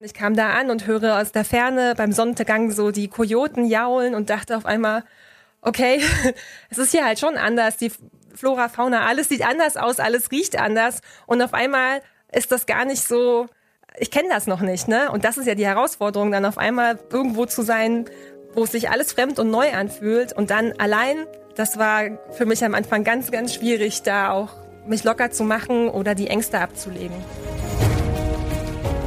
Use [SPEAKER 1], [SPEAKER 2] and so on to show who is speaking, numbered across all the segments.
[SPEAKER 1] ich kam da an und höre aus der Ferne beim Sonnenuntergang so die Kojoten jaulen und dachte auf einmal, okay, es ist hier halt schon anders. Die Flora, Fauna, alles sieht anders aus, alles riecht anders. Und auf einmal ist das gar nicht so, ich kenne das noch nicht, ne? Und das ist ja die Herausforderung, dann auf einmal irgendwo zu sein, wo sich alles fremd und neu anfühlt. Und dann allein, das war für mich am Anfang ganz, ganz schwierig, da auch mich locker zu machen oder die Ängste abzulegen.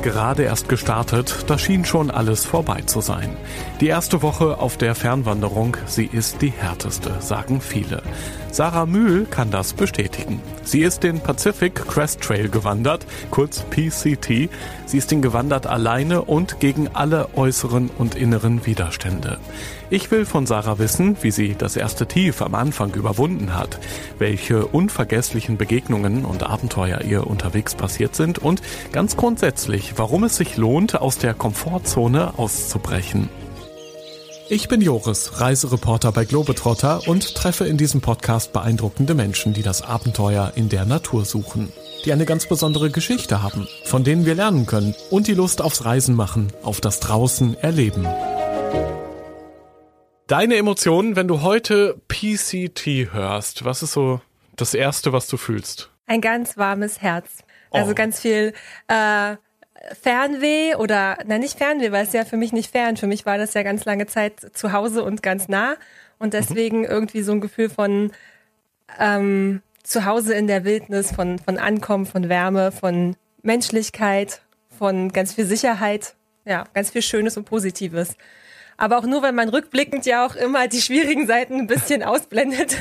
[SPEAKER 2] Gerade erst gestartet, da schien schon alles vorbei zu sein. Die erste Woche auf der Fernwanderung, sie ist die härteste, sagen viele. Sarah Mühl kann das bestätigen. Sie ist den Pacific Crest Trail gewandert, kurz PCT. Sie ist ihn gewandert alleine und gegen alle äußeren und inneren Widerstände. Ich will von Sarah wissen, wie sie das erste Tief am Anfang überwunden hat, welche unvergesslichen Begegnungen und Abenteuer ihr unterwegs passiert sind und ganz grundsätzlich, warum es sich lohnt, aus der Komfortzone auszubrechen. Ich bin Joris, Reisereporter bei Globetrotter und treffe in diesem Podcast beeindruckende Menschen, die das Abenteuer in der Natur suchen, die eine ganz besondere Geschichte haben, von denen wir lernen können und die Lust aufs Reisen machen, auf das Draußen erleben. Deine Emotionen, wenn du heute PCT hörst, was ist so das Erste, was du fühlst?
[SPEAKER 1] Ein ganz warmes Herz. Also oh. ganz viel äh, Fernweh oder, nein, nicht Fernweh, weil es ja für mich nicht fern. Für mich war das ja ganz lange Zeit zu Hause und ganz nah. Und deswegen irgendwie so ein Gefühl von ähm, zu Hause in der Wildnis, von, von Ankommen, von Wärme, von Menschlichkeit, von ganz viel Sicherheit. Ja, ganz viel Schönes und Positives aber auch nur, weil man rückblickend ja auch immer die schwierigen Seiten ein bisschen ausblendet.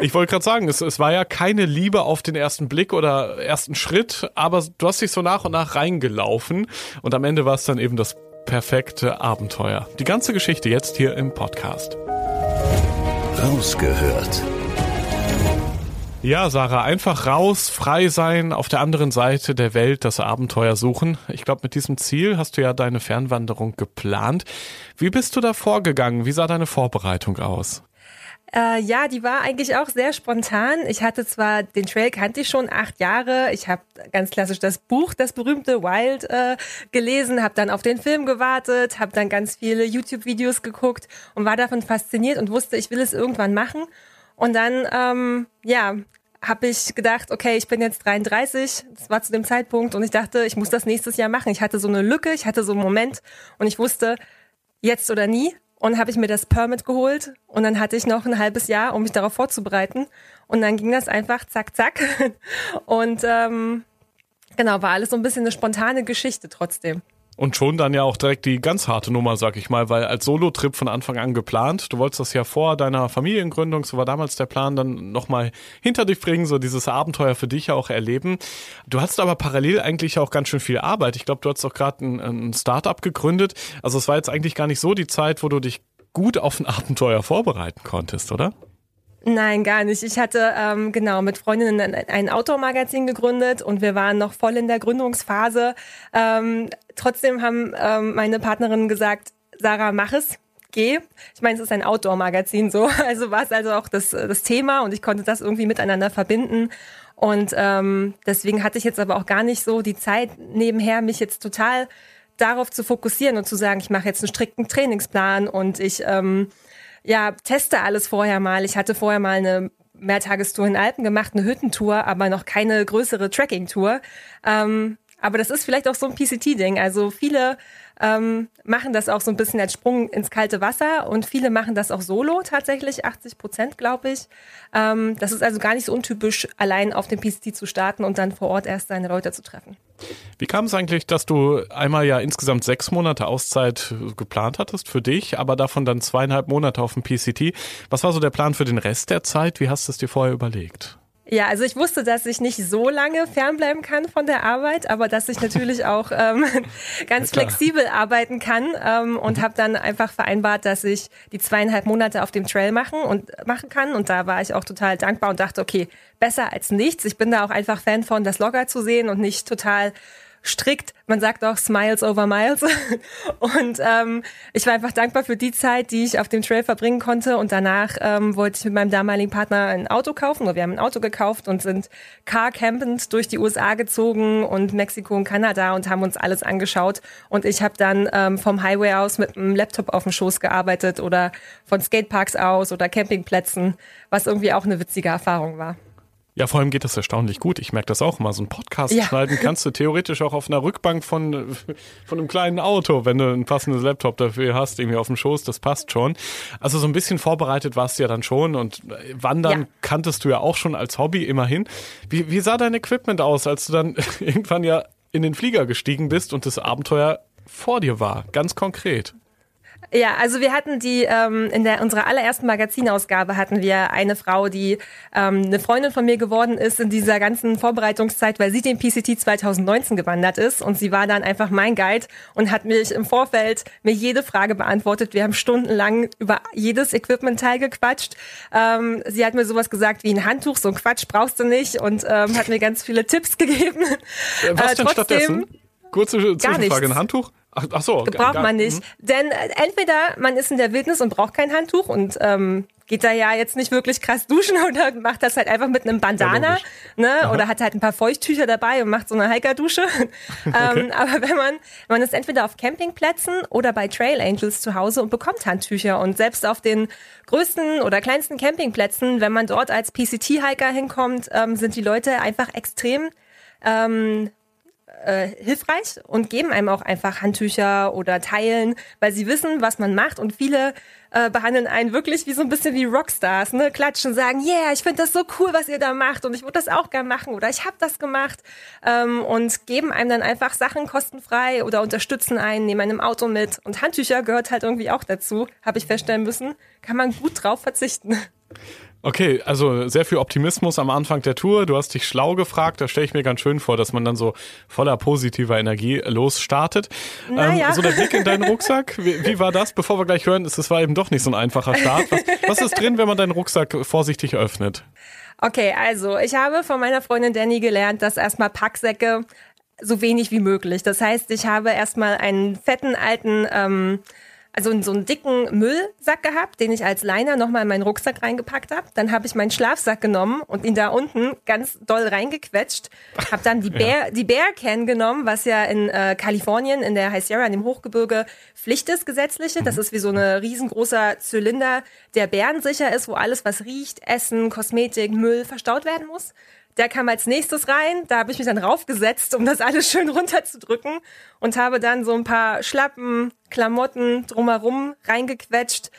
[SPEAKER 2] Ich wollte gerade sagen, es, es war ja keine Liebe auf den ersten Blick oder ersten Schritt, aber du hast dich so nach und nach reingelaufen und am Ende war es dann eben das perfekte Abenteuer. Die ganze Geschichte jetzt hier im Podcast.
[SPEAKER 3] Rausgehört
[SPEAKER 2] ja, Sarah, einfach raus, frei sein, auf der anderen Seite der Welt das Abenteuer suchen. Ich glaube, mit diesem Ziel hast du ja deine Fernwanderung geplant. Wie bist du da vorgegangen? Wie sah deine Vorbereitung aus?
[SPEAKER 1] Äh, ja, die war eigentlich auch sehr spontan. Ich hatte zwar den Trail kannte ich schon acht Jahre. Ich habe ganz klassisch das Buch, das berühmte Wild, äh, gelesen, habe dann auf den Film gewartet, habe dann ganz viele YouTube-Videos geguckt und war davon fasziniert und wusste, ich will es irgendwann machen. Und dann, ähm, ja, habe ich gedacht, okay, ich bin jetzt 33, das war zu dem Zeitpunkt und ich dachte, ich muss das nächstes Jahr machen. Ich hatte so eine Lücke, ich hatte so einen Moment und ich wusste, jetzt oder nie. Und habe ich mir das Permit geholt und dann hatte ich noch ein halbes Jahr, um mich darauf vorzubereiten. Und dann ging das einfach zack, zack. Und ähm, genau, war alles so ein bisschen eine spontane Geschichte trotzdem.
[SPEAKER 2] Und schon dann ja auch direkt die ganz harte Nummer, sag ich mal, weil als Solo-Trip von Anfang an geplant. Du wolltest das ja vor deiner Familiengründung, so war damals der Plan, dann nochmal hinter dich bringen, so dieses Abenteuer für dich ja auch erleben. Du hattest aber parallel eigentlich auch ganz schön viel Arbeit. Ich glaube, du hast auch gerade ein, ein Start-up gegründet. Also es war jetzt eigentlich gar nicht so die Zeit, wo du dich gut auf ein Abenteuer vorbereiten konntest, oder?
[SPEAKER 1] Nein, gar nicht. Ich hatte ähm, genau mit Freundinnen ein Outdoor-Magazin gegründet und wir waren noch voll in der Gründungsphase. Ähm, trotzdem haben ähm, meine Partnerinnen gesagt, Sarah, mach es, geh. Ich meine, es ist ein Outdoor-Magazin so, also war es also auch das, das Thema und ich konnte das irgendwie miteinander verbinden. Und ähm, deswegen hatte ich jetzt aber auch gar nicht so die Zeit nebenher, mich jetzt total darauf zu fokussieren und zu sagen, ich mache jetzt einen strikten Trainingsplan und ich ähm, ja, teste alles vorher mal. Ich hatte vorher mal eine Mehrtagestour in Alpen gemacht, eine Hüttentour, aber noch keine größere Tracking-Tour. Ähm, aber das ist vielleicht auch so ein PCT-Ding. Also viele ähm, machen das auch so ein bisschen als Sprung ins kalte Wasser und viele machen das auch solo tatsächlich, 80 Prozent glaube ich. Ähm, das ist also gar nicht so untypisch, allein auf dem PCT zu starten und dann vor Ort erst seine Leute zu treffen.
[SPEAKER 2] Wie kam es eigentlich, dass du einmal ja insgesamt sechs Monate Auszeit geplant hattest für dich, aber davon dann zweieinhalb Monate auf dem PCT? Was war so der Plan für den Rest der Zeit? Wie hast du es dir vorher überlegt?
[SPEAKER 1] Ja, also ich wusste, dass ich nicht so lange fernbleiben kann von der Arbeit, aber dass ich natürlich auch ähm, ganz ja, flexibel arbeiten kann ähm, und mhm. habe dann einfach vereinbart, dass ich die zweieinhalb Monate auf dem Trail machen und machen kann. Und da war ich auch total dankbar und dachte, okay, besser als nichts. Ich bin da auch einfach Fan von, das Logger zu sehen und nicht total strikt. Man sagt auch Smiles over Miles. Und ähm, ich war einfach dankbar für die Zeit, die ich auf dem Trail verbringen konnte. Und danach ähm, wollte ich mit meinem damaligen Partner ein Auto kaufen. Wir haben ein Auto gekauft und sind car campend durch die USA gezogen und Mexiko und Kanada und haben uns alles angeschaut. Und ich habe dann ähm, vom Highway aus mit einem Laptop auf dem Schoß gearbeitet oder von Skateparks aus oder Campingplätzen, was irgendwie auch eine witzige Erfahrung war.
[SPEAKER 2] Ja, vor allem geht das erstaunlich gut. Ich merke das auch immer. So ein Podcast ja. schneiden kannst du theoretisch auch auf einer Rückbank von, von einem kleinen Auto, wenn du ein passendes Laptop dafür hast, irgendwie auf dem Schoß, das passt schon. Also so ein bisschen vorbereitet warst du ja dann schon und Wandern ja. kanntest du ja auch schon als Hobby immerhin. Wie, wie sah dein Equipment aus, als du dann irgendwann ja in den Flieger gestiegen bist und das Abenteuer vor dir war? Ganz konkret.
[SPEAKER 1] Ja, also wir hatten die ähm, in der unserer allerersten Magazinausgabe hatten wir eine Frau, die ähm, eine Freundin von mir geworden ist in dieser ganzen Vorbereitungszeit, weil sie den PCT 2019 gewandert ist und sie war dann einfach mein Guide und hat mich im Vorfeld mir jede Frage beantwortet. Wir haben stundenlang über jedes Equipment-Teil gequatscht. Ähm, sie hat mir sowas gesagt wie ein Handtuch, so ein Quatsch brauchst du nicht und ähm, hat mir ganz viele Tipps gegeben.
[SPEAKER 2] Was äh, denn stattdessen? Kurze Zwischenfrage, ein Handtuch?
[SPEAKER 1] Ach, ach so. Braucht man nicht. Mhm. Denn äh, entweder man ist in der Wildnis und braucht kein Handtuch und ähm, geht da ja jetzt nicht wirklich krass duschen oder macht das halt einfach mit einem Bandana ne? oder hat halt ein paar Feuchttücher dabei und macht so eine Hikerdusche. okay. ähm, aber wenn man, man ist entweder auf Campingplätzen oder bei Trail Angels zu Hause und bekommt Handtücher und selbst auf den größten oder kleinsten Campingplätzen, wenn man dort als PCT-Hiker hinkommt, ähm, sind die Leute einfach extrem ähm, äh, hilfreich und geben einem auch einfach Handtücher oder Teilen, weil sie wissen, was man macht und viele äh, behandeln einen wirklich wie so ein bisschen wie Rockstars, ne? Klatschen, sagen, yeah, ich finde das so cool, was ihr da macht und ich würde das auch gern machen oder ich habe das gemacht ähm, und geben einem dann einfach Sachen kostenfrei oder unterstützen einen, nehmen einem Auto mit und Handtücher gehört halt irgendwie auch dazu, habe ich feststellen müssen, kann man gut drauf verzichten.
[SPEAKER 2] Okay, also sehr viel Optimismus am Anfang der Tour. Du hast dich schlau gefragt. Da stelle ich mir ganz schön vor, dass man dann so voller positiver Energie losstartet. Naja. Ähm, so der Blick in deinen Rucksack. Wie, wie, war das? Bevor wir gleich hören, es war eben doch nicht so ein einfacher Start. Was, was ist drin, wenn man deinen Rucksack vorsichtig öffnet?
[SPEAKER 1] Okay, also ich habe von meiner Freundin Danny gelernt, dass erstmal Packsäcke so wenig wie möglich. Das heißt, ich habe erstmal einen fetten alten ähm, also so einen dicken Müllsack gehabt, den ich als Liner nochmal in meinen Rucksack reingepackt habe. Dann habe ich meinen Schlafsack genommen und ihn da unten ganz doll reingequetscht. Habe dann die Bear, ja. die Bear Can genommen, was ja in äh, Kalifornien, in der High Sierra, in dem Hochgebirge, Pflicht ist, gesetzliche. Das mhm. ist wie so ein riesengroßer Zylinder, der bärensicher ist, wo alles, was riecht, Essen, Kosmetik, Müll verstaut werden muss. Der kam als nächstes rein. Da habe ich mich dann raufgesetzt, um das alles schön runterzudrücken und habe dann so ein paar Schlappen, Klamotten drumherum reingequetscht.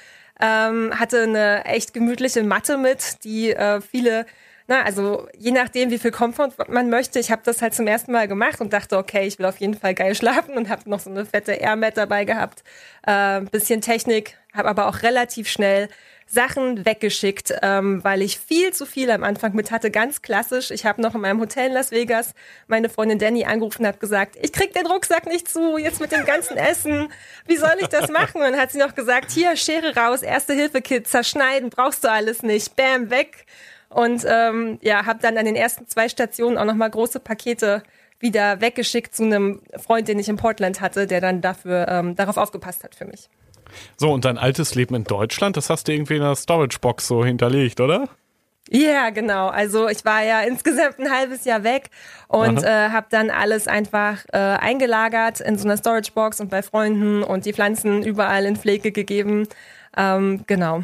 [SPEAKER 1] Ähm, hatte eine echt gemütliche Matte mit, die äh, viele, na, also je nachdem, wie viel Komfort man möchte. Ich habe das halt zum ersten Mal gemacht und dachte, okay, ich will auf jeden Fall geil schlafen und habe noch so eine fette Airmat dabei gehabt. Äh, bisschen Technik, habe aber auch relativ schnell Sachen weggeschickt, ähm, weil ich viel zu viel am Anfang mit hatte. Ganz klassisch. Ich habe noch in meinem Hotel in Las Vegas meine Freundin Danny angerufen und habe gesagt, ich krieg den Rucksack nicht zu, jetzt mit dem ganzen Essen. Wie soll ich das machen? Und hat sie noch gesagt, hier, Schere raus, Erste-Hilfe-Kit, zerschneiden, brauchst du alles nicht. Bam, weg. Und ähm, ja, habe dann an den ersten zwei Stationen auch nochmal große Pakete wieder weggeschickt zu einem Freund, den ich in Portland hatte, der dann dafür ähm, darauf aufgepasst hat für mich.
[SPEAKER 2] So, und dein altes Leben in Deutschland, das hast du irgendwie in der Storage-Box so hinterlegt, oder?
[SPEAKER 1] Ja, yeah, genau. Also ich war ja insgesamt ein halbes Jahr weg und äh, habe dann alles einfach äh, eingelagert in so einer Storage-Box und bei Freunden und die Pflanzen überall in Pflege gegeben. Ähm, genau.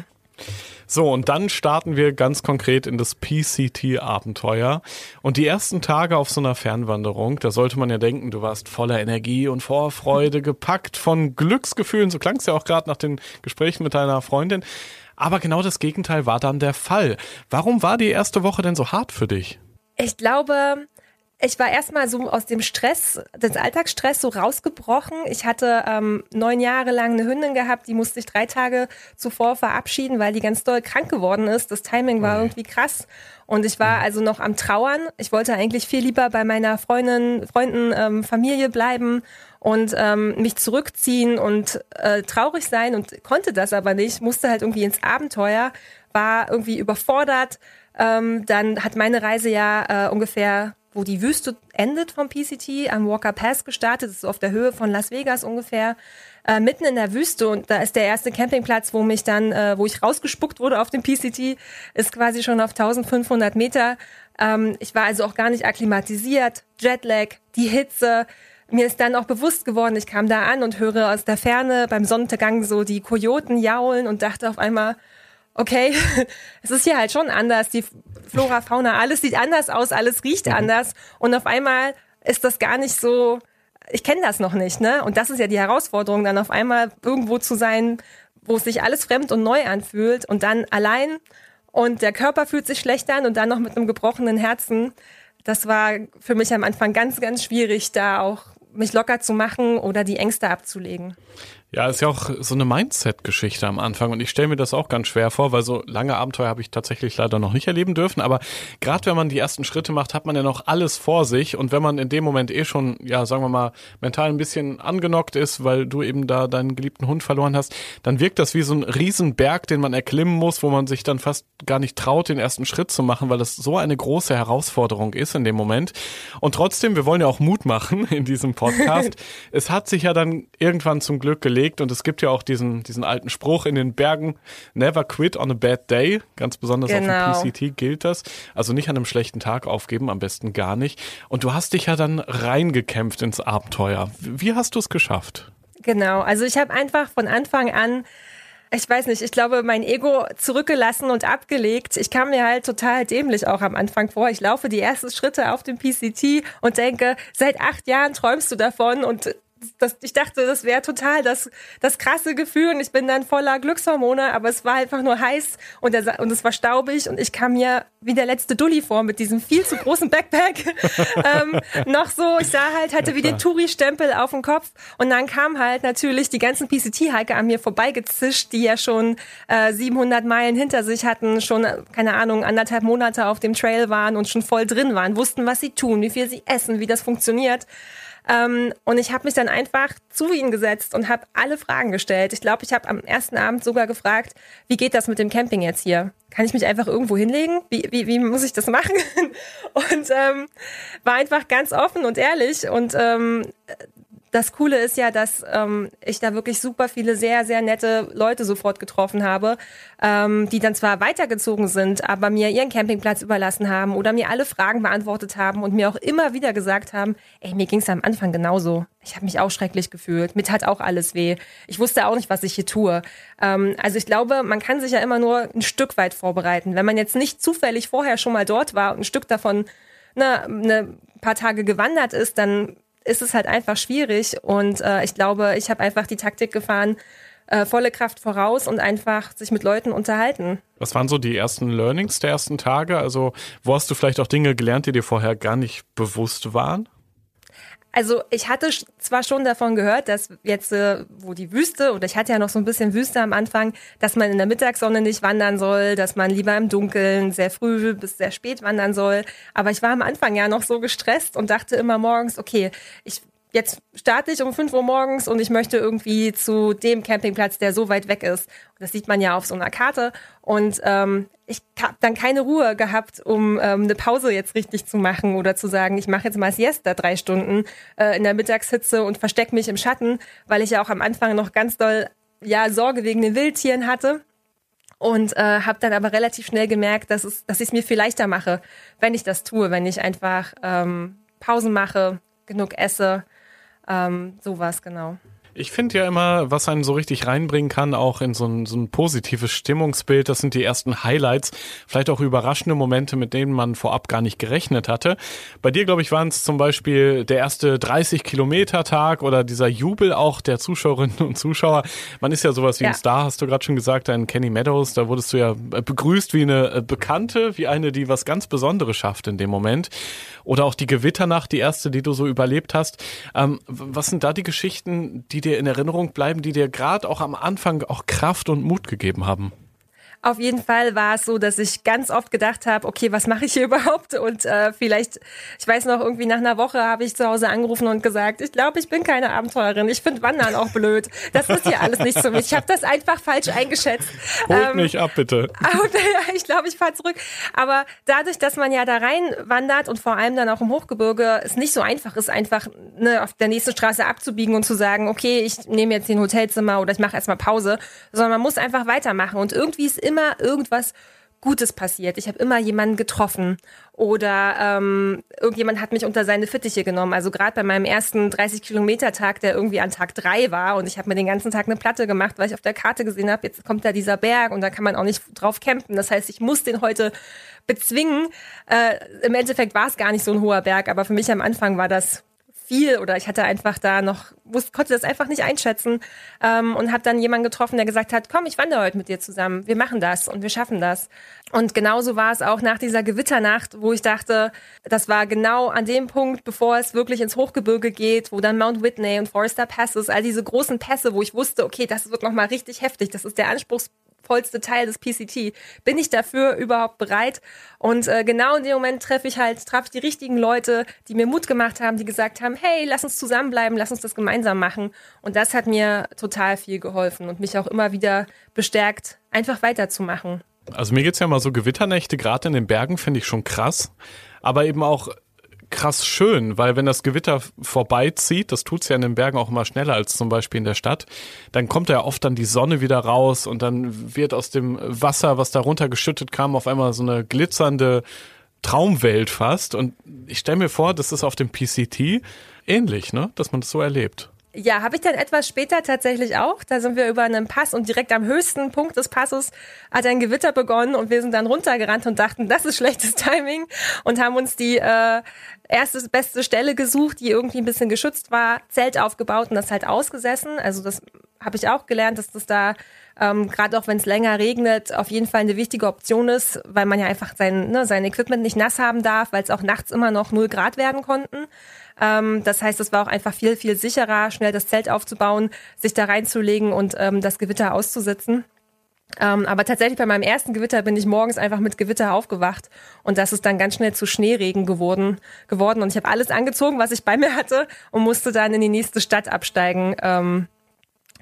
[SPEAKER 2] So, und dann starten wir ganz konkret in das PCT-Abenteuer. Und die ersten Tage auf so einer Fernwanderung, da sollte man ja denken, du warst voller Energie und Vorfreude, gepackt von Glücksgefühlen. So klang es ja auch gerade nach den Gesprächen mit deiner Freundin. Aber genau das Gegenteil war dann der Fall. Warum war die erste Woche denn so hart für dich?
[SPEAKER 1] Ich glaube, ich war erstmal so aus dem Stress, des Alltagsstress so rausgebrochen. Ich hatte ähm, neun Jahre lang eine Hündin gehabt, die musste ich drei Tage zuvor verabschieden, weil die ganz doll krank geworden ist. Das Timing war irgendwie krass. Und ich war also noch am Trauern. Ich wollte eigentlich viel lieber bei meiner Freundin, Freunden, ähm, Familie bleiben und ähm, mich zurückziehen und äh, traurig sein und konnte das aber nicht, musste halt irgendwie ins Abenteuer, war irgendwie überfordert. Ähm, dann hat meine Reise ja äh, ungefähr wo die Wüste endet vom PCT, am Walker Pass gestartet, das ist auf der Höhe von Las Vegas ungefähr, äh, mitten in der Wüste und da ist der erste Campingplatz, wo mich dann, äh, wo ich rausgespuckt wurde auf dem PCT, ist quasi schon auf 1500 Meter. Ähm, ich war also auch gar nicht akklimatisiert, Jetlag, die Hitze. Mir ist dann auch bewusst geworden, ich kam da an und höre aus der Ferne beim Sonnenuntergang so die Kojoten jaulen und dachte auf einmal, okay, es ist hier halt schon anders. Die Flora, Fauna, alles sieht anders aus, alles riecht mhm. anders. Und auf einmal ist das gar nicht so, ich kenne das noch nicht, ne? Und das ist ja die Herausforderung, dann auf einmal irgendwo zu sein, wo sich alles fremd und neu anfühlt und dann allein und der Körper fühlt sich schlecht an und dann noch mit einem gebrochenen Herzen. Das war für mich am Anfang ganz, ganz schwierig, da auch mich locker zu machen oder die Ängste abzulegen.
[SPEAKER 2] Ja, ist ja auch so eine Mindset-Geschichte am Anfang und ich stelle mir das auch ganz schwer vor, weil so lange Abenteuer habe ich tatsächlich leider noch nicht erleben dürfen, aber gerade wenn man die ersten Schritte macht, hat man ja noch alles vor sich und wenn man in dem Moment eh schon, ja, sagen wir mal, mental ein bisschen angenockt ist, weil du eben da deinen geliebten Hund verloren hast, dann wirkt das wie so ein Riesenberg, den man erklimmen muss, wo man sich dann fast gar nicht traut, den ersten Schritt zu machen, weil das so eine große Herausforderung ist in dem Moment. Und trotzdem, wir wollen ja auch Mut machen in diesem Podcast. es hat sich ja dann irgendwann zum Glück gelegt, gelegt und es gibt ja auch diesen, diesen alten Spruch in den Bergen, never quit on a bad day, ganz besonders genau. auf dem PCT gilt das. Also nicht an einem schlechten Tag aufgeben, am besten gar nicht. Und du hast dich ja dann reingekämpft ins Abenteuer. Wie hast du es geschafft?
[SPEAKER 1] Genau, also ich habe einfach von Anfang an ich weiß nicht, ich glaube, mein Ego zurückgelassen und abgelegt. Ich kam mir halt total dämlich auch am Anfang vor. Ich laufe die ersten Schritte auf dem PCT und denke, seit acht Jahren träumst du davon und das, ich dachte, das wäre total das, das krasse Gefühl und ich bin dann voller Glückshormone, aber es war einfach nur heiß und, der, und es war staubig und ich kam mir wie der letzte Dulli vor mit diesem viel zu großen Backpack. ähm, noch so, ich sah halt, hatte wie den Touri-Stempel auf dem Kopf und dann kam halt natürlich die ganzen PCT-Hiker an mir vorbeigezischt, die ja schon äh, 700 Meilen hinter sich hatten, schon, keine Ahnung, anderthalb Monate auf dem Trail waren und schon voll drin waren, wussten, was sie tun, wie viel sie essen, wie das funktioniert. Ähm, und ich habe mich dann einfach zu ihnen gesetzt und habe alle Fragen gestellt. Ich glaube, ich habe am ersten Abend sogar gefragt, wie geht das mit dem Camping jetzt hier? Kann ich mich einfach irgendwo hinlegen? Wie, wie, wie muss ich das machen? Und ähm, war einfach ganz offen und ehrlich und ähm, das Coole ist ja, dass ähm, ich da wirklich super viele sehr, sehr nette Leute sofort getroffen habe, ähm, die dann zwar weitergezogen sind, aber mir ihren Campingplatz überlassen haben oder mir alle Fragen beantwortet haben und mir auch immer wieder gesagt haben, ey, mir ging's am Anfang genauso. Ich habe mich auch schrecklich gefühlt. Mit hat auch alles weh. Ich wusste auch nicht, was ich hier tue. Ähm, also ich glaube, man kann sich ja immer nur ein Stück weit vorbereiten. Wenn man jetzt nicht zufällig vorher schon mal dort war und ein Stück davon ne, ne paar Tage gewandert ist, dann ist es halt einfach schwierig. Und äh, ich glaube, ich habe einfach die Taktik gefahren, äh, volle Kraft voraus und einfach sich mit Leuten unterhalten.
[SPEAKER 2] Was waren so die ersten Learnings der ersten Tage? Also, wo hast du vielleicht auch Dinge gelernt, die dir vorher gar nicht bewusst waren?
[SPEAKER 1] Also ich hatte zwar schon davon gehört, dass jetzt, äh, wo die Wüste, oder ich hatte ja noch so ein bisschen Wüste am Anfang, dass man in der Mittagssonne nicht wandern soll, dass man lieber im Dunkeln sehr früh bis sehr spät wandern soll. Aber ich war am Anfang ja noch so gestresst und dachte immer morgens, okay, ich jetzt starte ich um 5 Uhr morgens und ich möchte irgendwie zu dem Campingplatz, der so weit weg ist. Das sieht man ja auf so einer Karte. Und ähm, ich habe dann keine Ruhe gehabt, um ähm, eine Pause jetzt richtig zu machen oder zu sagen, ich mache jetzt mal Siesta drei Stunden äh, in der Mittagshitze und verstecke mich im Schatten, weil ich ja auch am Anfang noch ganz doll ja Sorge wegen den Wildtieren hatte und äh, habe dann aber relativ schnell gemerkt, dass es, dass ich es mir viel leichter mache, wenn ich das tue, wenn ich einfach ähm, Pausen mache, genug esse, ähm, sowas, genau.
[SPEAKER 2] Ich finde ja immer, was einen so richtig reinbringen kann, auch in so ein, so ein positives Stimmungsbild, das sind die ersten Highlights, vielleicht auch überraschende Momente, mit denen man vorab gar nicht gerechnet hatte. Bei dir, glaube ich, waren es zum Beispiel der erste 30-Kilometer-Tag oder dieser Jubel auch der Zuschauerinnen und Zuschauer. Man ist ja sowas wie ja. ein Star, hast du gerade schon gesagt, ein Kenny Meadows, da wurdest du ja begrüßt wie eine äh, Bekannte, wie eine, die was ganz Besonderes schafft in dem Moment. Oder auch die Gewitternacht, die erste, die du so überlebt hast. Ähm, was sind da die Geschichten, die dir in Erinnerung bleiben, die dir gerade auch am Anfang auch Kraft und Mut gegeben haben?
[SPEAKER 1] Auf jeden Fall war es so, dass ich ganz oft gedacht habe, okay, was mache ich hier überhaupt? Und äh, vielleicht, ich weiß noch, irgendwie nach einer Woche habe ich zu Hause angerufen und gesagt, ich glaube, ich bin keine Abenteurerin. Ich finde Wandern auch blöd. Das ist hier alles nicht für mich. Ich habe das einfach falsch eingeschätzt.
[SPEAKER 2] Holt ähm, mich ab, bitte.
[SPEAKER 1] Und, ja, ich glaube, ich fahre zurück. Aber dadurch, dass man ja da rein wandert und vor allem dann auch im Hochgebirge es nicht so einfach ist, einfach ne, auf der nächsten Straße abzubiegen und zu sagen, okay, ich nehme jetzt ein Hotelzimmer oder ich mache erstmal Pause, sondern man muss einfach weitermachen. Und irgendwie ist immer irgendwas Gutes passiert. Ich habe immer jemanden getroffen oder ähm, irgendjemand hat mich unter seine Fittiche genommen. Also gerade bei meinem ersten 30 Kilometer Tag, der irgendwie an Tag drei war und ich habe mir den ganzen Tag eine Platte gemacht, weil ich auf der Karte gesehen habe, jetzt kommt da dieser Berg und da kann man auch nicht drauf campen. Das heißt, ich muss den heute bezwingen. Äh, Im Endeffekt war es gar nicht so ein hoher Berg, aber für mich am Anfang war das viel oder ich hatte einfach da noch, wusste, konnte das einfach nicht einschätzen ähm, und habe dann jemanden getroffen, der gesagt hat, komm, ich wandere heute mit dir zusammen, wir machen das und wir schaffen das. Und genauso war es auch nach dieser Gewitternacht, wo ich dachte, das war genau an dem Punkt, bevor es wirklich ins Hochgebirge geht, wo dann Mount Whitney und Forester Passes, all diese großen Pässe, wo ich wusste, okay, das wird nochmal richtig heftig, das ist der Anspruchs vollste Teil des PCT. Bin ich dafür überhaupt bereit? Und äh, genau in dem Moment treffe ich halt, traf ich die richtigen Leute, die mir Mut gemacht haben, die gesagt haben, hey, lass uns zusammenbleiben, lass uns das gemeinsam machen. Und das hat mir total viel geholfen und mich auch immer wieder bestärkt, einfach weiterzumachen.
[SPEAKER 2] Also mir geht es ja mal so Gewitternächte, gerade in den Bergen, finde ich schon krass. Aber eben auch krass schön, weil wenn das Gewitter vorbeizieht, das tut's ja in den Bergen auch immer schneller als zum Beispiel in der Stadt, dann kommt ja oft dann die Sonne wieder raus und dann wird aus dem Wasser, was da runtergeschüttet kam, auf einmal so eine glitzernde Traumwelt fast. Und ich stelle mir vor, das ist auf dem PCT ähnlich, ne? Dass man das so erlebt.
[SPEAKER 1] Ja, habe ich dann etwas später tatsächlich auch. Da sind wir über einen Pass und direkt am höchsten Punkt des Passes hat ein Gewitter begonnen und wir sind dann runtergerannt und dachten, das ist schlechtes Timing und haben uns die äh, erste beste Stelle gesucht, die irgendwie ein bisschen geschützt war, Zelt aufgebaut und das halt ausgesessen. Also das habe ich auch gelernt, dass das da ähm, gerade auch wenn es länger regnet, auf jeden Fall eine wichtige Option ist, weil man ja einfach sein, ne, sein Equipment nicht nass haben darf, weil es auch nachts immer noch 0 Grad werden konnten. Ähm, das heißt, es war auch einfach viel, viel sicherer, schnell das Zelt aufzubauen, sich da reinzulegen und ähm, das Gewitter auszusitzen. Ähm, aber tatsächlich bei meinem ersten Gewitter bin ich morgens einfach mit Gewitter aufgewacht und das ist dann ganz schnell zu Schneeregen geworden, geworden und ich habe alles angezogen, was ich bei mir hatte und musste dann in die nächste Stadt absteigen. Ähm,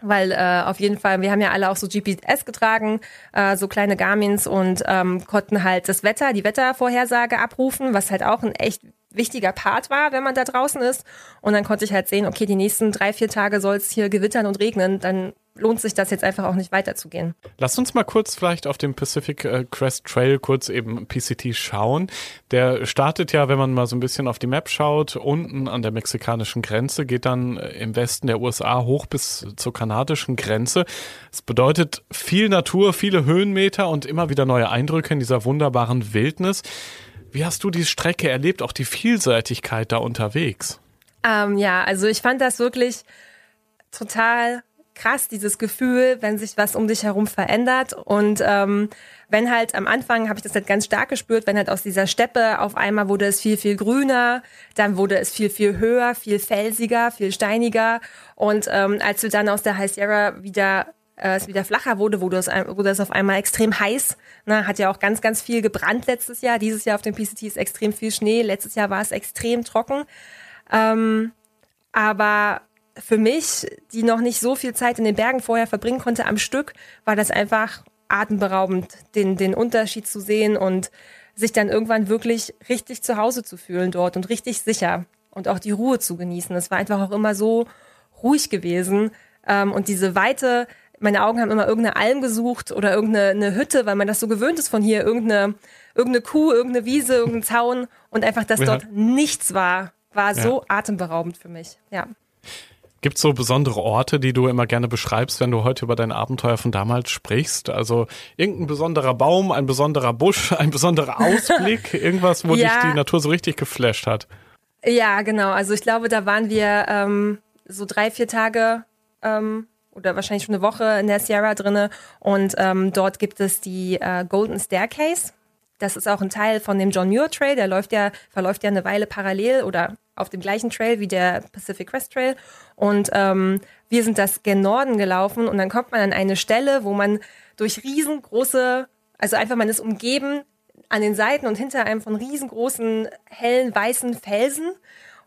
[SPEAKER 1] weil äh, auf jeden Fall, wir haben ja alle auch so GPS getragen, äh, so kleine Garmins und ähm, konnten halt das Wetter, die Wettervorhersage abrufen, was halt auch ein echt wichtiger Part war, wenn man da draußen ist. Und dann konnte ich halt sehen, okay, die nächsten drei, vier Tage soll es hier gewittern und regnen, dann lohnt sich das jetzt einfach auch nicht weiterzugehen.
[SPEAKER 2] Lass uns mal kurz vielleicht auf dem Pacific äh, Crest Trail kurz eben PCT schauen. Der startet ja, wenn man mal so ein bisschen auf die Map schaut, unten an der mexikanischen Grenze, geht dann äh, im Westen der USA hoch bis zur kanadischen Grenze. Es bedeutet viel Natur, viele Höhenmeter und immer wieder neue Eindrücke in dieser wunderbaren Wildnis. Wie hast du die Strecke erlebt, auch die Vielseitigkeit da unterwegs?
[SPEAKER 1] Ähm, ja, also ich fand das wirklich total krass, dieses Gefühl, wenn sich was um dich herum verändert. Und ähm, wenn halt am Anfang habe ich das halt ganz stark gespürt, wenn halt aus dieser Steppe auf einmal wurde es viel, viel grüner, dann wurde es viel, viel höher, viel felsiger, viel steiniger. Und ähm, als wir dann aus der High Sierra wieder äh, es wieder flacher wurde, wurde es, wurde es auf einmal extrem heiß. Ne, hat ja auch ganz, ganz viel gebrannt letztes Jahr. Dieses Jahr auf dem PCT ist extrem viel Schnee. Letztes Jahr war es extrem trocken. Ähm, aber für mich, die noch nicht so viel Zeit in den Bergen vorher verbringen konnte am Stück, war das einfach atemberaubend, den, den Unterschied zu sehen und sich dann irgendwann wirklich richtig zu Hause zu fühlen dort und richtig sicher und auch die Ruhe zu genießen. Es war einfach auch immer so ruhig gewesen ähm, und diese Weite, meine Augen haben immer irgendeine Alm gesucht oder irgendeine Hütte, weil man das so gewöhnt ist von hier, irgendeine, irgendeine Kuh, irgendeine Wiese, irgendein Zaun und einfach, dass ja. dort nichts war, war so ja. atemberaubend für mich. Ja.
[SPEAKER 2] Gibt es so besondere Orte, die du immer gerne beschreibst, wenn du heute über dein Abenteuer von damals sprichst? Also irgendein besonderer Baum, ein besonderer Busch, ein besonderer Ausblick, irgendwas, wo ja. dich die Natur so richtig geflasht hat?
[SPEAKER 1] Ja, genau. Also ich glaube, da waren wir ähm, so drei, vier Tage ähm, oder wahrscheinlich schon eine Woche in der Sierra drinne und ähm, dort gibt es die äh, Golden Staircase. Das ist auch ein Teil von dem John Muir Trail. Der läuft ja, verläuft ja eine Weile parallel oder auf dem gleichen Trail wie der Pacific Crest Trail. Und ähm, wir sind das gen Norden gelaufen und dann kommt man an eine Stelle, wo man durch riesengroße, also einfach man ist umgeben an den Seiten und hinter einem von riesengroßen, hellen, weißen Felsen.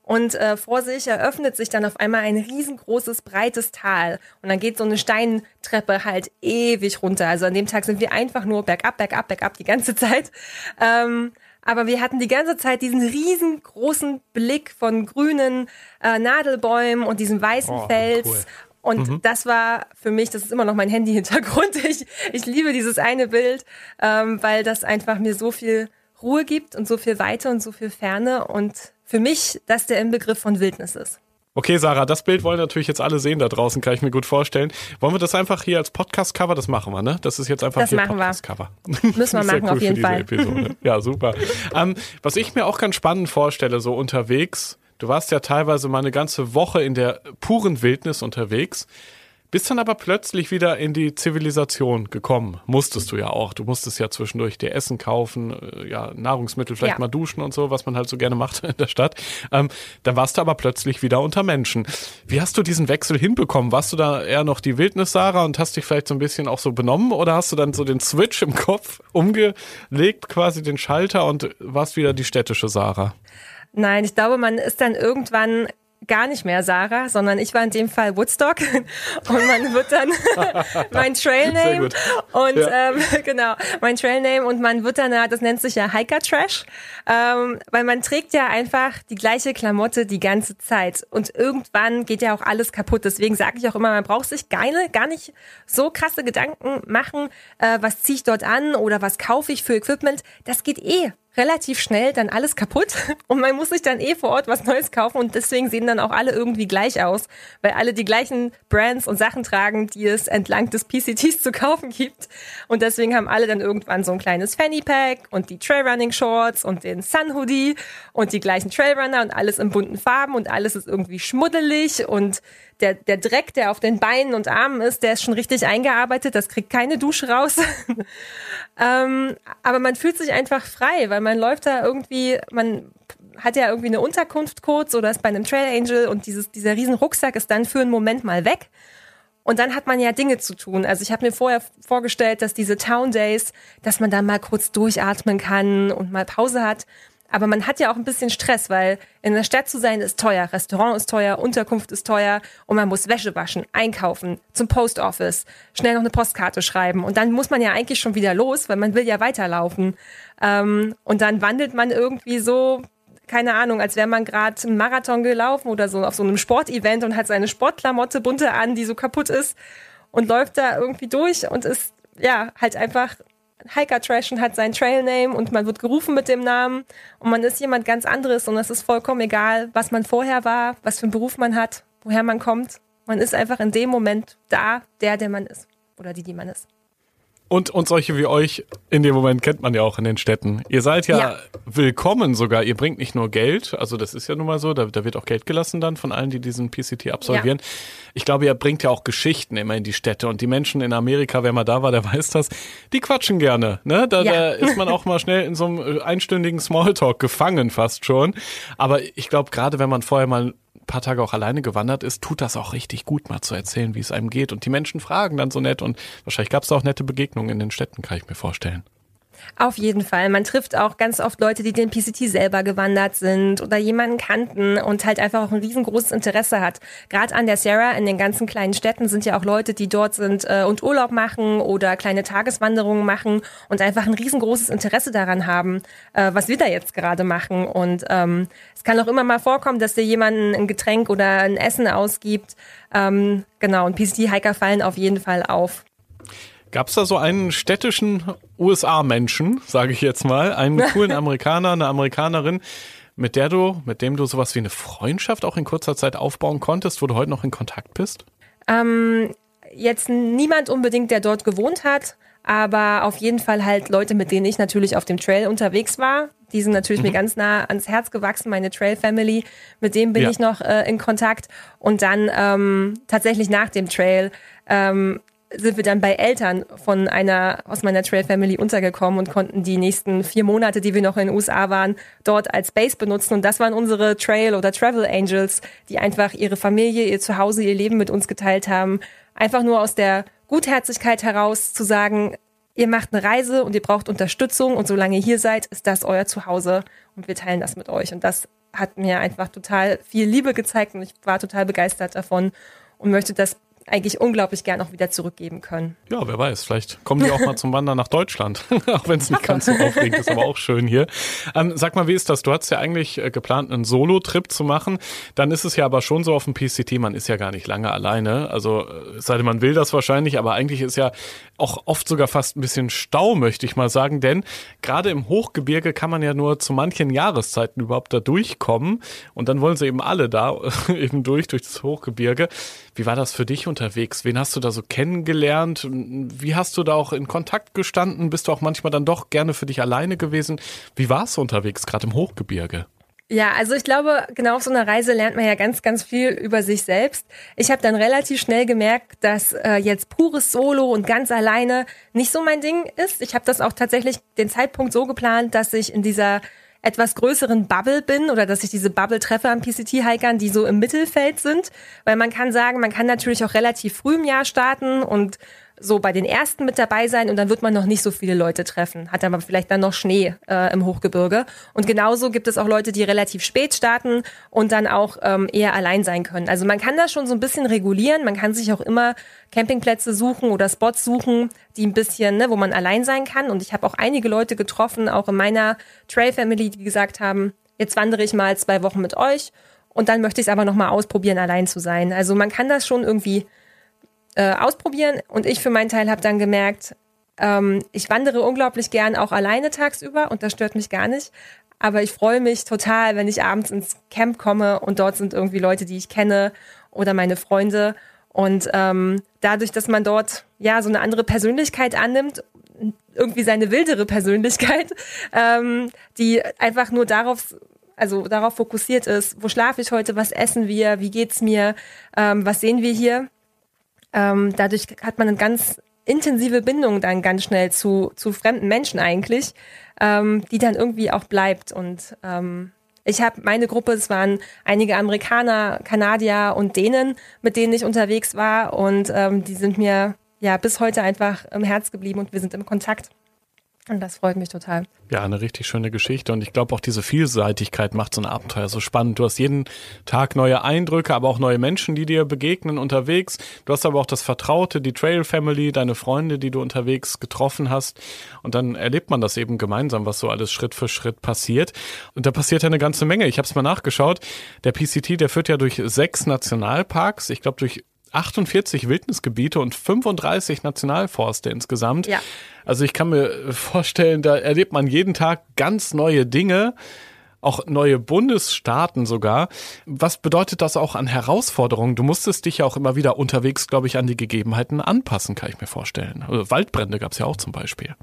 [SPEAKER 1] Und äh, vor sich eröffnet sich dann auf einmal ein riesengroßes, breites Tal. Und dann geht so eine Steintreppe halt ewig runter. Also an dem Tag sind wir einfach nur bergab, bergab, bergab die ganze Zeit. Ähm, aber wir hatten die ganze Zeit diesen riesengroßen Blick von grünen äh, Nadelbäumen und diesem weißen oh, Fels. Cool. Und mhm. das war für mich, das ist immer noch mein Handy-Hintergrund. Ich, ich liebe dieses eine Bild, ähm, weil das einfach mir so viel Ruhe gibt und so viel Weite und so viel Ferne und für mich das der Inbegriff von Wildnis ist.
[SPEAKER 2] Okay, Sarah, das Bild wollen natürlich jetzt alle sehen da draußen, kann ich mir gut vorstellen. Wollen wir das einfach hier als Podcast-Cover? Das machen wir, ne? Das ist jetzt einfach das hier Podcast-Cover.
[SPEAKER 1] Müssen wir machen, cool auf jeden Fall. Episode.
[SPEAKER 2] Ja, super. ähm, was ich mir auch ganz spannend vorstelle, so unterwegs, du warst ja teilweise mal eine ganze Woche in der puren Wildnis unterwegs. Bist dann aber plötzlich wieder in die Zivilisation gekommen. Musstest du ja auch. Du musstest ja zwischendurch dir Essen kaufen, äh, ja, Nahrungsmittel, vielleicht ja. mal duschen und so, was man halt so gerne macht in der Stadt. Ähm, dann warst du aber plötzlich wieder unter Menschen. Wie hast du diesen Wechsel hinbekommen? Warst du da eher noch die Wildnis, Sarah, und hast dich vielleicht so ein bisschen auch so benommen? Oder hast du dann so den Switch im Kopf umgelegt, quasi den Schalter und warst wieder die städtische Sarah?
[SPEAKER 1] Nein, ich glaube, man ist dann irgendwann gar nicht mehr Sarah, sondern ich war in dem Fall Woodstock und man wird dann mein Trailname und ja. ähm, genau mein Trailname und man wird dann das nennt sich ja Hiker Trash, ähm, weil man trägt ja einfach die gleiche Klamotte die ganze Zeit und irgendwann geht ja auch alles kaputt. Deswegen sage ich auch immer, man braucht sich keine, gar nicht so krasse Gedanken machen, äh, was ziehe ich dort an oder was kaufe ich für Equipment. Das geht eh relativ schnell dann alles kaputt. Und man muss sich dann eh vor Ort was Neues kaufen. Und deswegen sehen dann auch alle irgendwie gleich aus, weil alle die gleichen Brands und Sachen tragen, die es entlang des PCTs zu kaufen gibt. Und deswegen haben alle dann irgendwann so ein kleines Fanny Pack und die Trailrunning Shorts und den Sun Hoodie und die gleichen Trailrunner und alles in bunten Farben und alles ist irgendwie schmuddelig und der, der Dreck, der auf den Beinen und Armen ist, der ist schon richtig eingearbeitet, das kriegt keine Dusche raus. ähm, aber man fühlt sich einfach frei, weil man läuft da irgendwie, man hat ja irgendwie eine Unterkunft kurz oder ist bei einem Trail Angel und dieses, dieser riesen Rucksack ist dann für einen Moment mal weg. Und dann hat man ja Dinge zu tun. Also ich habe mir vorher vorgestellt, dass diese Town Days, dass man da mal kurz durchatmen kann und mal Pause hat. Aber man hat ja auch ein bisschen Stress, weil in der Stadt zu sein ist teuer, Restaurant ist teuer, Unterkunft ist teuer und man muss Wäsche waschen, einkaufen, zum Post Office, schnell noch eine Postkarte schreiben und dann muss man ja eigentlich schon wieder los, weil man will ja weiterlaufen. Ähm, und dann wandelt man irgendwie so, keine Ahnung, als wäre man gerade einen Marathon gelaufen oder so auf so einem Sportevent und hat seine Sportklamotte bunte an, die so kaputt ist und läuft da irgendwie durch und ist ja halt einfach Hiker Trash und hat seinen Trailname und man wird gerufen mit dem Namen und man ist jemand ganz anderes und es ist vollkommen egal, was man vorher war, was für einen Beruf man hat, woher man kommt. Man ist einfach in dem Moment da, der, der man ist oder die, die man ist.
[SPEAKER 2] Und, und solche wie euch in dem Moment kennt man ja auch in den Städten. Ihr seid ja, ja, willkommen sogar. Ihr bringt nicht nur Geld, also das ist ja nun mal so, da, da wird auch Geld gelassen dann von allen, die diesen PCT absolvieren. Ja. Ich glaube, ihr bringt ja auch Geschichten immer in die Städte. Und die Menschen in Amerika, wer mal da war, der weiß das, die quatschen gerne. Ne? Da, ja. da ist man auch mal schnell in so einem äh, einstündigen Smalltalk gefangen fast schon. Aber ich glaube, gerade wenn man vorher mal paar Tage auch alleine gewandert ist, tut das auch richtig gut, mal zu erzählen, wie es einem geht. Und die Menschen fragen dann so nett und wahrscheinlich gab es auch nette Begegnungen in den Städten, kann ich mir vorstellen.
[SPEAKER 1] Auf jeden Fall. Man trifft auch ganz oft Leute, die den PCT selber gewandert sind oder jemanden kannten und halt einfach auch ein riesengroßes Interesse hat. Gerade an der Sierra in den ganzen kleinen Städten sind ja auch Leute, die dort sind äh, und Urlaub machen oder kleine Tageswanderungen machen und einfach ein riesengroßes Interesse daran haben, äh, was wir da jetzt gerade machen. Und ähm, es kann auch immer mal vorkommen, dass dir jemanden ein Getränk oder ein Essen ausgibt. Ähm, genau, und PCT-Hiker fallen auf jeden Fall auf.
[SPEAKER 2] Gab es da so einen städtischen USA-Menschen, sage ich jetzt mal, einen coolen Amerikaner, eine Amerikanerin, mit der du, mit dem du sowas wie eine Freundschaft auch in kurzer Zeit aufbauen konntest, wo du heute noch in Kontakt bist?
[SPEAKER 1] Ähm, jetzt niemand unbedingt, der dort gewohnt hat, aber auf jeden Fall halt Leute, mit denen ich natürlich auf dem Trail unterwegs war. Die sind natürlich mhm. mir ganz nah ans Herz gewachsen, meine Trail Family. Mit dem bin ja. ich noch äh, in Kontakt. Und dann ähm, tatsächlich nach dem Trail ähm, sind wir dann bei Eltern von einer aus meiner Trail Family untergekommen und konnten die nächsten vier Monate, die wir noch in den USA waren, dort als Base benutzen. Und das waren unsere Trail oder Travel Angels, die einfach ihre Familie, ihr Zuhause, ihr Leben mit uns geteilt haben. Einfach nur aus der Gutherzigkeit heraus zu sagen, ihr macht eine Reise und ihr braucht Unterstützung und solange ihr hier seid, ist das euer Zuhause und wir teilen das mit euch. Und das hat mir einfach total viel Liebe gezeigt und ich war total begeistert davon und möchte das eigentlich unglaublich gern auch wieder zurückgeben können.
[SPEAKER 2] Ja, wer weiß, vielleicht kommen die auch mal zum Wandern nach Deutschland, auch wenn es nicht ganz so aufregend ist, aber auch schön hier. Ähm, sag mal, wie ist das? Du hast ja eigentlich äh, geplant, einen Solo-Trip zu machen. Dann ist es ja aber schon so auf dem PCT, man ist ja gar nicht lange alleine. Also, äh, es sei denn, man will das wahrscheinlich, aber eigentlich ist ja auch oft sogar fast ein bisschen Stau, möchte ich mal sagen, denn gerade im Hochgebirge kann man ja nur zu manchen Jahreszeiten überhaupt da durchkommen und dann wollen sie eben alle da eben durch, durch das Hochgebirge. Wie war das für dich unterwegs? Wen hast du da so kennengelernt? Wie hast du da auch in Kontakt gestanden? Bist du auch manchmal dann doch gerne für dich alleine gewesen? Wie war es unterwegs, gerade im Hochgebirge?
[SPEAKER 1] Ja, also ich glaube, genau auf so einer Reise lernt man ja ganz, ganz viel über sich selbst. Ich habe dann relativ schnell gemerkt, dass äh, jetzt pures Solo und ganz alleine nicht so mein Ding ist. Ich habe das auch tatsächlich den Zeitpunkt so geplant, dass ich in dieser etwas größeren Bubble bin oder dass ich diese Bubble treffe an PCT-Hikern, die so im Mittelfeld sind. Weil man kann sagen, man kann natürlich auch relativ früh im Jahr starten und so bei den ersten mit dabei sein und dann wird man noch nicht so viele Leute treffen. Hat aber vielleicht dann noch Schnee äh, im Hochgebirge. Und genauso gibt es auch Leute, die relativ spät starten und dann auch ähm, eher allein sein können. Also man kann das schon so ein bisschen regulieren. Man kann sich auch immer Campingplätze suchen oder Spots suchen, die ein bisschen, ne, wo man allein sein kann. Und ich habe auch einige Leute getroffen, auch in meiner Trail Family, die gesagt haben, jetzt wandere ich mal zwei Wochen mit euch und dann möchte ich es aber noch mal ausprobieren, allein zu sein. Also man kann das schon irgendwie äh, ausprobieren. Und ich für meinen Teil habe dann gemerkt, ähm, ich wandere unglaublich gern auch alleine tagsüber und das stört mich gar nicht. Aber ich freue mich total, wenn ich abends ins Camp komme und dort sind irgendwie Leute, die ich kenne oder meine Freunde. Und ähm, dadurch, dass man dort ja so eine andere Persönlichkeit annimmt, irgendwie seine wildere Persönlichkeit, ähm, die einfach nur darauf also darauf fokussiert ist, wo schlafe ich heute, was essen wir, wie geht's mir, ähm, was sehen wir hier, ähm, dadurch hat man eine ganz intensive Bindung dann ganz schnell zu, zu fremden Menschen eigentlich, ähm, die dann irgendwie auch bleibt. Und ähm, ich habe meine Gruppe, es waren einige Amerikaner, Kanadier und Dänen, mit denen ich unterwegs war. Und ähm, die sind mir ja bis heute einfach im Herz geblieben und wir sind im Kontakt. Und das freut mich total.
[SPEAKER 2] Ja, eine richtig schöne Geschichte. Und ich glaube auch diese Vielseitigkeit macht so ein Abenteuer so spannend. Du hast jeden Tag neue Eindrücke, aber auch neue Menschen, die dir begegnen unterwegs. Du hast aber auch das Vertraute, die Trail Family, deine Freunde, die du unterwegs getroffen hast. Und dann erlebt man das eben gemeinsam, was so alles Schritt für Schritt passiert. Und da passiert ja eine ganze Menge. Ich habe es mal nachgeschaut. Der PCT, der führt ja durch sechs Nationalparks. Ich glaube, durch 48 Wildnisgebiete und 35 Nationalforste insgesamt. Ja. Also ich kann mir vorstellen, da erlebt man jeden Tag ganz neue Dinge, auch neue Bundesstaaten sogar. Was bedeutet das auch an Herausforderungen? Du musstest dich ja auch immer wieder unterwegs, glaube ich, an die Gegebenheiten anpassen, kann ich mir vorstellen. Also Waldbrände gab es ja auch zum Beispiel.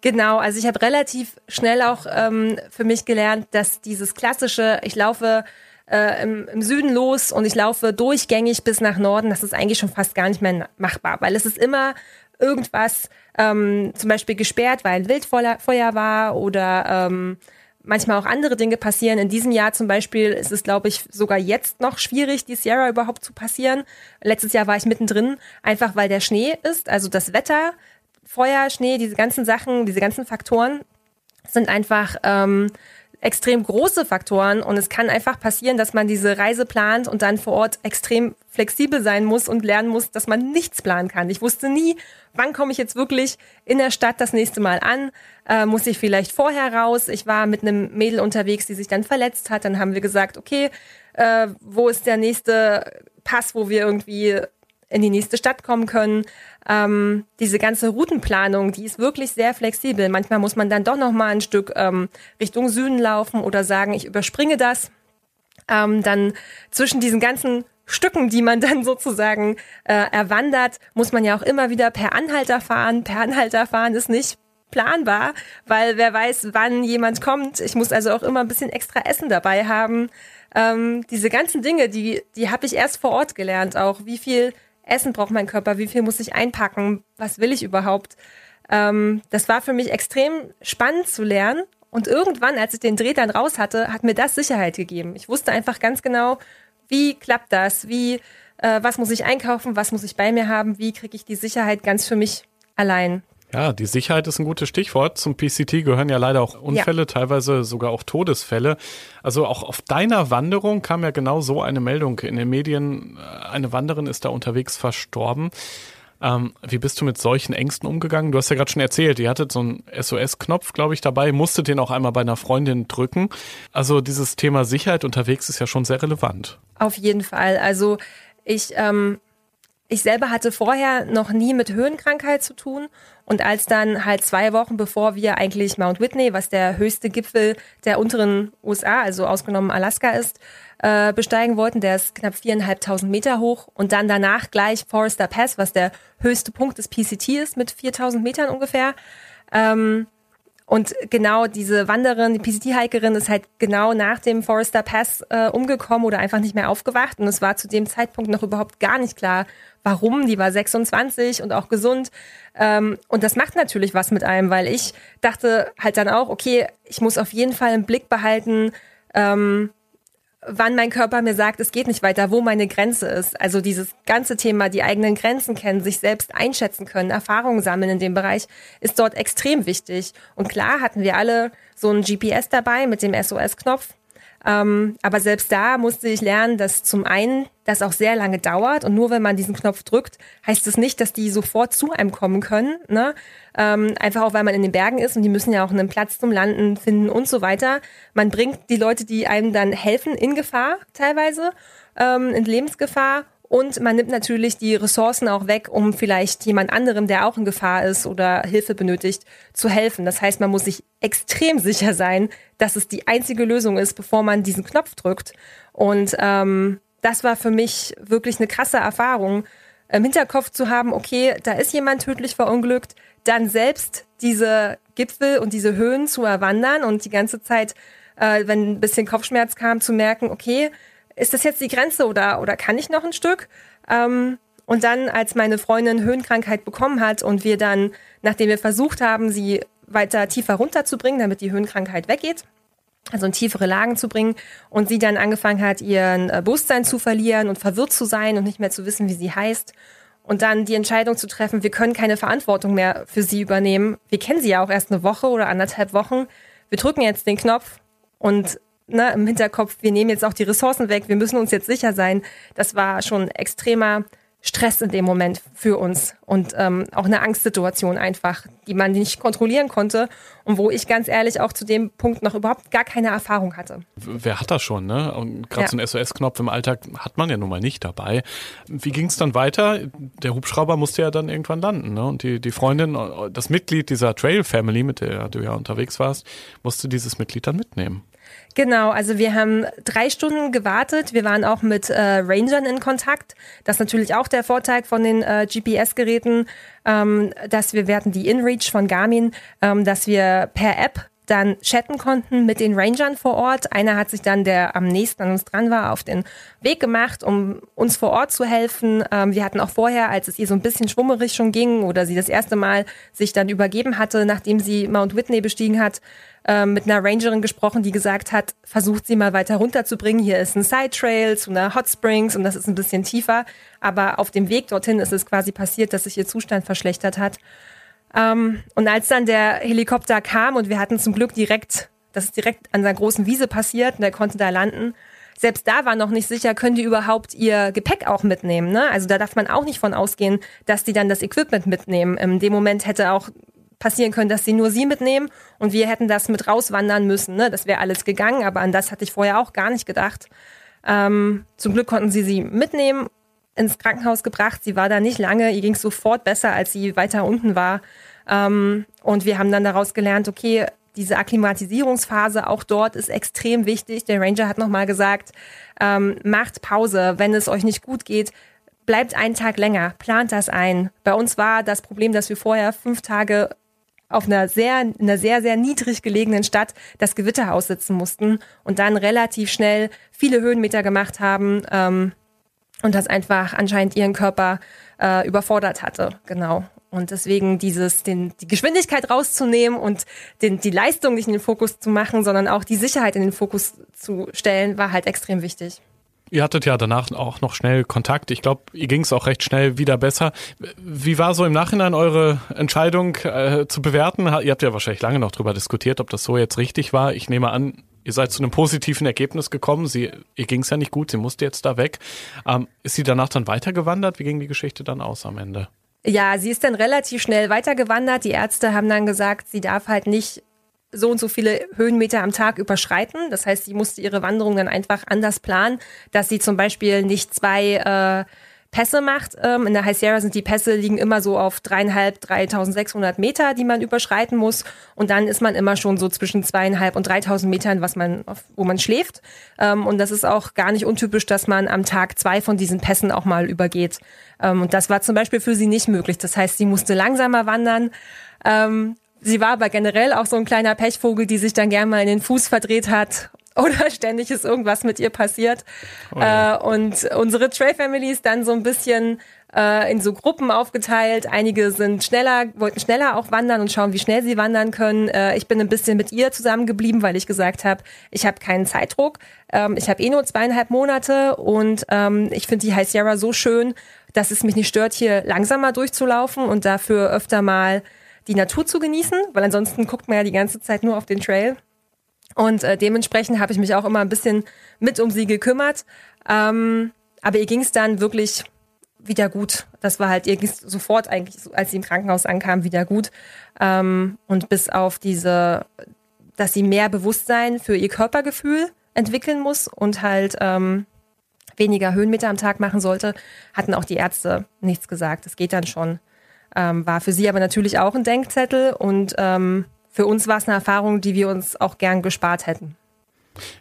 [SPEAKER 1] Genau, also ich habe relativ schnell auch ähm, für mich gelernt, dass dieses klassische, ich laufe äh, im, im Süden los und ich laufe durchgängig bis nach Norden, das ist eigentlich schon fast gar nicht mehr machbar, weil es ist immer irgendwas ähm, zum Beispiel gesperrt, weil ein Wildfeuer war oder ähm, manchmal auch andere Dinge passieren. In diesem Jahr zum Beispiel ist es, glaube ich, sogar jetzt noch schwierig, die Sierra überhaupt zu passieren. Letztes Jahr war ich mittendrin, einfach weil der Schnee ist, also das Wetter, Feuer, Schnee, diese ganzen Sachen, diese ganzen Faktoren sind einfach ähm, extrem große Faktoren und es kann einfach passieren, dass man diese Reise plant und dann vor Ort extrem flexibel sein muss und lernen muss, dass man nichts planen kann. Ich wusste nie, wann komme ich jetzt wirklich in der Stadt das nächste Mal an? Äh, muss ich vielleicht vorher raus? Ich war mit einem Mädel unterwegs, die sich dann verletzt hat. Dann haben wir gesagt, okay, äh, wo ist der nächste Pass, wo wir irgendwie in die nächste Stadt kommen können. Ähm, diese ganze Routenplanung, die ist wirklich sehr flexibel. Manchmal muss man dann doch noch mal ein Stück ähm, Richtung Süden laufen oder sagen, ich überspringe das. Ähm, dann zwischen diesen ganzen Stücken, die man dann sozusagen äh, erwandert, muss man ja auch immer wieder per Anhalter fahren. Per Anhalter fahren ist nicht planbar, weil wer weiß, wann jemand kommt. Ich muss also auch immer ein bisschen extra Essen dabei haben. Ähm, diese ganzen Dinge, die, die habe ich erst vor Ort gelernt, auch wie viel Essen braucht mein Körper, wie viel muss ich einpacken, was will ich überhaupt. Ähm, das war für mich extrem spannend zu lernen. Und irgendwann, als ich den Dreh dann raus hatte, hat mir das Sicherheit gegeben. Ich wusste einfach ganz genau, wie klappt das, wie, äh, was muss ich einkaufen, was muss ich bei mir haben, wie kriege ich die Sicherheit ganz für mich allein.
[SPEAKER 2] Ja, die Sicherheit ist ein gutes Stichwort. Zum PCT gehören ja leider auch Unfälle, ja. teilweise sogar auch Todesfälle. Also auch auf deiner Wanderung kam ja genau so eine Meldung in den Medien. Eine Wanderin ist da unterwegs verstorben. Ähm, wie bist du mit solchen Ängsten umgegangen? Du hast ja gerade schon erzählt, ihr hattet so einen SOS-Knopf, glaube ich, dabei, musstet den auch einmal bei einer Freundin drücken. Also dieses Thema Sicherheit unterwegs ist ja schon sehr relevant.
[SPEAKER 1] Auf jeden Fall. Also ich ähm, ich selber hatte vorher noch nie mit Höhenkrankheit zu tun. Und als dann halt zwei Wochen bevor wir eigentlich Mount Whitney, was der höchste Gipfel der unteren USA, also ausgenommen Alaska ist, äh, besteigen wollten, der ist knapp viereinhalbtausend Meter hoch. Und dann danach gleich Forester Pass, was der höchste Punkt des PCT ist, mit 4000 Metern ungefähr. Ähm, und genau diese Wanderin, die PCT-Hikerin ist halt genau nach dem Forester Pass äh, umgekommen oder einfach nicht mehr aufgewacht. Und es war zu dem Zeitpunkt noch überhaupt gar nicht klar, warum. Die war 26 und auch gesund. Ähm, und das macht natürlich was mit einem, weil ich dachte halt dann auch, okay, ich muss auf jeden Fall im Blick behalten, ähm, wann mein Körper mir sagt, es geht nicht weiter, wo meine Grenze ist. Also dieses ganze Thema, die eigenen Grenzen kennen, sich selbst einschätzen können, Erfahrungen sammeln in dem Bereich, ist dort extrem wichtig. Und klar hatten wir alle so ein GPS dabei mit dem SOS-Knopf. Ähm, aber selbst da musste ich lernen, dass zum einen das auch sehr lange dauert und nur wenn man diesen Knopf drückt, heißt es nicht, dass die sofort zu einem kommen können. Ne? Ähm, einfach auch, weil man in den Bergen ist und die müssen ja auch einen Platz zum Landen finden und so weiter. Man bringt die Leute, die einem dann helfen, in Gefahr teilweise, ähm, in Lebensgefahr und man nimmt natürlich die Ressourcen auch weg, um vielleicht jemand anderem, der auch in Gefahr ist oder Hilfe benötigt, zu helfen. Das heißt, man muss sich extrem sicher sein, dass es die einzige Lösung ist, bevor man diesen Knopf drückt. Und ähm, das war für mich wirklich eine krasse Erfahrung, im Hinterkopf zu haben, okay, da ist jemand tödlich verunglückt, dann selbst diese Gipfel und diese Höhen zu erwandern und die ganze Zeit, äh, wenn ein bisschen Kopfschmerz kam, zu merken, okay, ist das jetzt die Grenze oder, oder kann ich noch ein Stück? Ähm, und dann, als meine Freundin Höhenkrankheit bekommen hat und wir dann, nachdem wir versucht haben, sie weiter tiefer runterzubringen, damit die Höhenkrankheit weggeht, also in tiefere Lagen zu bringen und sie dann angefangen hat, ihren äh, Bewusstsein zu verlieren und verwirrt zu sein und nicht mehr zu wissen, wie sie heißt. Und dann die Entscheidung zu treffen, wir können keine Verantwortung mehr für sie übernehmen. Wir kennen sie ja auch erst eine Woche oder anderthalb Wochen. Wir drücken jetzt den Knopf und ne, im Hinterkopf, wir nehmen jetzt auch die Ressourcen weg, wir müssen uns jetzt sicher sein. Das war schon extremer Stress in dem Moment für uns und ähm, auch eine Angstsituation einfach, die man nicht kontrollieren konnte und wo ich ganz ehrlich auch zu dem Punkt noch überhaupt gar keine Erfahrung hatte.
[SPEAKER 2] Wer hat das schon, ne? Und gerade ja. so einen SOS-Knopf im Alltag hat man ja nun mal nicht dabei. Wie ging es dann weiter? Der Hubschrauber musste ja dann irgendwann landen, ne? Und die, die Freundin, das Mitglied dieser Trail Family, mit der du ja unterwegs warst, musste dieses Mitglied dann mitnehmen.
[SPEAKER 1] Genau, also wir haben drei Stunden gewartet. Wir waren auch mit äh, Rangern in Kontakt. Das ist natürlich auch der Vorteil von den äh, GPS-Geräten, ähm, dass wir, wir die InReach von Garmin, ähm, dass wir per App dann chatten konnten mit den Rangern vor Ort. Einer hat sich dann, der am nächsten an uns dran war, auf den Weg gemacht, um uns vor Ort zu helfen. Ähm, wir hatten auch vorher, als es ihr so ein bisschen schwummerig schon ging oder sie das erste Mal sich dann übergeben hatte, nachdem sie Mount Whitney bestiegen hat, mit einer Rangerin gesprochen, die gesagt hat, versucht sie mal weiter runterzubringen. Hier ist ein Side Trail zu einer Hot Springs und das ist ein bisschen tiefer. Aber auf dem Weg dorthin ist es quasi passiert, dass sich ihr Zustand verschlechtert hat. Ähm, und als dann der Helikopter kam und wir hatten zum Glück direkt, das ist direkt an seiner großen Wiese passiert und er konnte da landen. Selbst da war noch nicht sicher, können die überhaupt ihr Gepäck auch mitnehmen. Ne? Also da darf man auch nicht von ausgehen, dass die dann das Equipment mitnehmen. In dem Moment hätte auch passieren können, dass sie nur sie mitnehmen und wir hätten das mit rauswandern müssen. Ne? Das wäre alles gegangen, aber an das hatte ich vorher auch gar nicht gedacht. Ähm, zum Glück konnten sie sie mitnehmen ins Krankenhaus gebracht. Sie war da nicht lange, ihr ging es sofort besser, als sie weiter unten war. Ähm, und wir haben dann daraus gelernt, okay, diese Akklimatisierungsphase auch dort ist extrem wichtig. Der Ranger hat nochmal gesagt, ähm, macht Pause, wenn es euch nicht gut geht. Bleibt einen Tag länger, plant das ein. Bei uns war das Problem, dass wir vorher fünf Tage auf einer sehr, einer sehr, sehr niedrig gelegenen Stadt das Gewitter aussitzen mussten und dann relativ schnell viele Höhenmeter gemacht haben ähm, und das einfach anscheinend ihren Körper äh, überfordert hatte. Genau. Und deswegen dieses, den, die Geschwindigkeit rauszunehmen und den, die Leistung nicht in den Fokus zu machen, sondern auch die Sicherheit in den Fokus zu stellen, war halt extrem wichtig.
[SPEAKER 2] Ihr hattet ja danach auch noch schnell Kontakt. Ich glaube, ihr ging es auch recht schnell wieder besser. Wie war so im Nachhinein eure Entscheidung äh, zu bewerten? Ihr habt ja wahrscheinlich lange noch drüber diskutiert, ob das so jetzt richtig war. Ich nehme an, ihr seid zu einem positiven Ergebnis gekommen. Sie, ihr ging es ja nicht gut, sie musste jetzt da weg. Ähm, ist sie danach dann weitergewandert? Wie ging die Geschichte dann aus am Ende?
[SPEAKER 1] Ja, sie ist dann relativ schnell weitergewandert. Die Ärzte haben dann gesagt, sie darf halt nicht so und so viele Höhenmeter am Tag überschreiten. Das heißt, sie musste ihre Wanderung dann einfach anders planen, dass sie zum Beispiel nicht zwei äh, Pässe macht. Ähm, in der High Sierra sind die Pässe liegen immer so auf dreieinhalb, 3600 Meter, die man überschreiten muss. Und dann ist man immer schon so zwischen zweieinhalb und 3000 Metern, was man, wo man schläft. Ähm, und das ist auch gar nicht untypisch, dass man am Tag zwei von diesen Pässen auch mal übergeht. Ähm, und das war zum Beispiel für sie nicht möglich. Das heißt, sie musste langsamer wandern. Ähm, sie war aber generell auch so ein kleiner Pechvogel, die sich dann gern mal in den Fuß verdreht hat oder ständig ist irgendwas mit ihr passiert. Oh ja. äh, und unsere Trail Family ist dann so ein bisschen äh, in so Gruppen aufgeteilt. Einige sind schneller, wollten schneller auch wandern und schauen, wie schnell sie wandern können. Äh, ich bin ein bisschen mit ihr zusammengeblieben, weil ich gesagt habe, ich habe keinen Zeitdruck. Ähm, ich habe eh nur zweieinhalb Monate und ähm, ich finde die High Sierra so schön, dass es mich nicht stört, hier langsamer durchzulaufen und dafür öfter mal die Natur zu genießen, weil ansonsten guckt man ja die ganze Zeit nur auf den Trail. Und äh, dementsprechend habe ich mich auch immer ein bisschen mit um sie gekümmert. Ähm, aber ihr ging es dann wirklich wieder gut. Das war halt, ihr ging sofort eigentlich, als sie im Krankenhaus ankam, wieder gut. Ähm, und bis auf diese, dass sie mehr Bewusstsein für ihr Körpergefühl entwickeln muss und halt ähm, weniger Höhenmeter am Tag machen sollte, hatten auch die Ärzte nichts gesagt. Das geht dann schon. Ähm, war für sie aber natürlich auch ein Denkzettel und ähm, für uns war es eine Erfahrung, die wir uns auch gern gespart hätten.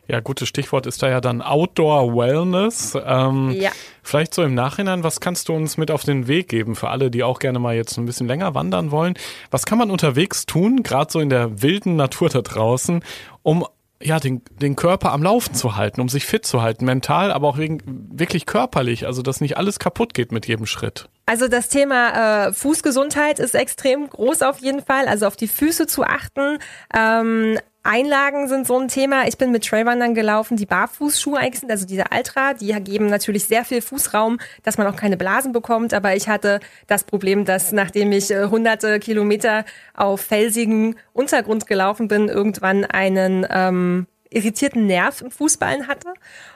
[SPEAKER 2] Ja, gutes Stichwort ist da ja dann Outdoor Wellness. Ähm, ja. Vielleicht so im Nachhinein, was kannst du uns mit auf den Weg geben für alle, die auch gerne mal jetzt ein bisschen länger wandern wollen? Was kann man unterwegs tun, gerade so in der wilden Natur da draußen, um ja, den, den Körper am Laufen zu halten, um sich fit zu halten, mental, aber auch wegen, wirklich körperlich, also dass nicht alles kaputt geht mit jedem Schritt.
[SPEAKER 1] Also das Thema äh, Fußgesundheit ist extrem groß auf jeden Fall, also auf die Füße zu achten. Ähm, Einlagen sind so ein Thema. Ich bin mit Trailwandern gelaufen, die Barfußschuhe eigentlich sind, also diese Ultra, die geben natürlich sehr viel Fußraum, dass man auch keine Blasen bekommt. Aber ich hatte das Problem, dass nachdem ich äh, hunderte Kilometer auf felsigen Untergrund gelaufen bin, irgendwann einen ähm, irritierten Nerv im Fußballen hatte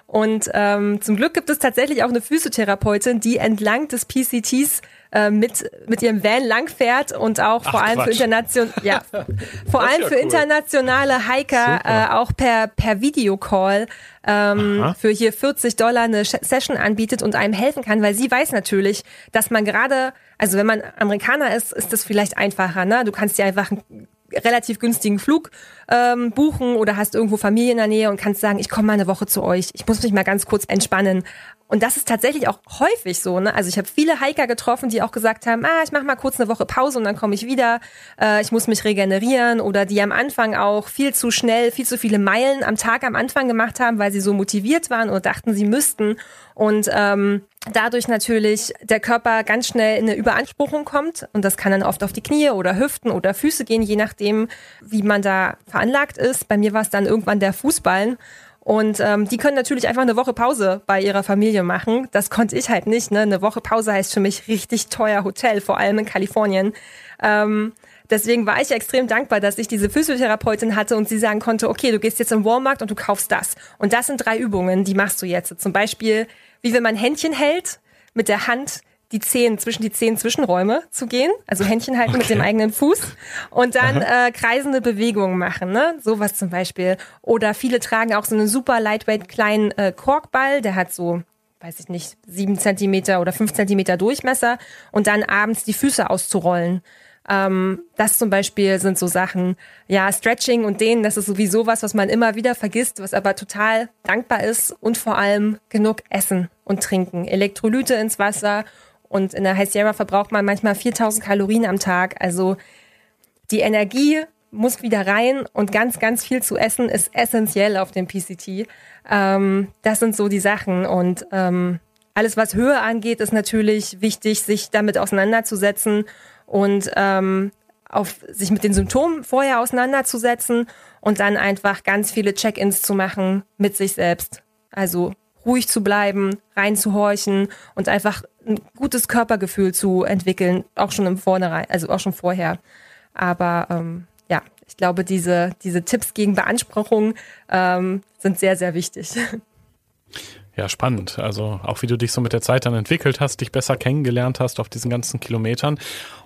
[SPEAKER 1] und ähm, zum Glück gibt es tatsächlich auch eine Physiotherapeutin, die entlang des PCTs äh, mit mit ihrem Van langfährt und auch Ach, vor allem Quatsch. für internation ja vor allem ja für cool. internationale Hiker äh, auch per per Videocall ähm, für hier 40 Dollar eine Session anbietet und einem helfen kann, weil sie weiß natürlich, dass man gerade also wenn man Amerikaner ist, ist das vielleicht einfacher. Ne? Du kannst dir einfach ein relativ günstigen Flug ähm, buchen oder hast irgendwo Familie in der Nähe und kannst sagen, ich komme mal eine Woche zu euch, ich muss mich mal ganz kurz entspannen. Und das ist tatsächlich auch häufig so. Ne? Also ich habe viele Hiker getroffen, die auch gesagt haben, ah, ich mache mal kurz eine Woche Pause und dann komme ich wieder. Äh, ich muss mich regenerieren. Oder die am Anfang auch viel zu schnell, viel zu viele Meilen am Tag am Anfang gemacht haben, weil sie so motiviert waren oder dachten, sie müssten. Und ähm, dadurch natürlich der Körper ganz schnell in eine Überanspruchung kommt. Und das kann dann oft auf die Knie oder Hüften oder Füße gehen, je nachdem, wie man da veranlagt ist. Bei mir war es dann irgendwann der Fußballen. Und ähm, die können natürlich einfach eine Woche Pause bei ihrer Familie machen. Das konnte ich halt nicht. Ne? Eine Woche Pause heißt für mich richtig teuer Hotel, vor allem in Kalifornien. Ähm, deswegen war ich extrem dankbar, dass ich diese Physiotherapeutin hatte und sie sagen konnte, okay, du gehst jetzt im Walmart und du kaufst das. Und das sind drei Übungen, die machst du jetzt. Zum Beispiel, wie wenn man Händchen hält, mit der Hand die Zehen zwischen die Zehen Zwischenräume zu gehen, also Händchen halten okay. mit dem eigenen Fuß und dann äh, kreisende Bewegungen machen, ne? Sowas zum Beispiel. Oder viele tragen auch so einen super lightweight kleinen äh, Korkball, der hat so weiß ich nicht, sieben Zentimeter oder fünf Zentimeter Durchmesser und dann abends die Füße auszurollen. Ähm, das zum Beispiel sind so Sachen, ja, Stretching und Dehnen, das ist sowieso was, was man immer wieder vergisst, was aber total dankbar ist und vor allem genug Essen und Trinken. Elektrolyte ins Wasser und in der High Sierra verbraucht man manchmal 4000 Kalorien am Tag. Also die Energie muss wieder rein und ganz, ganz viel zu essen ist essentiell auf dem PCT. Ähm, das sind so die Sachen und ähm, alles, was Höhe angeht, ist natürlich wichtig, sich damit auseinanderzusetzen und ähm, auf sich mit den Symptomen vorher auseinanderzusetzen und dann einfach ganz viele Check-ins zu machen mit sich selbst. Also ruhig zu bleiben, reinzuhorchen und einfach ein gutes Körpergefühl zu entwickeln, auch schon im Vornherein, also auch schon vorher. Aber ähm, ja, ich glaube, diese, diese Tipps gegen Beanspruchung ähm, sind sehr, sehr wichtig.
[SPEAKER 2] Ja, spannend. Also auch wie du dich so mit der Zeit dann entwickelt hast, dich besser kennengelernt hast auf diesen ganzen Kilometern.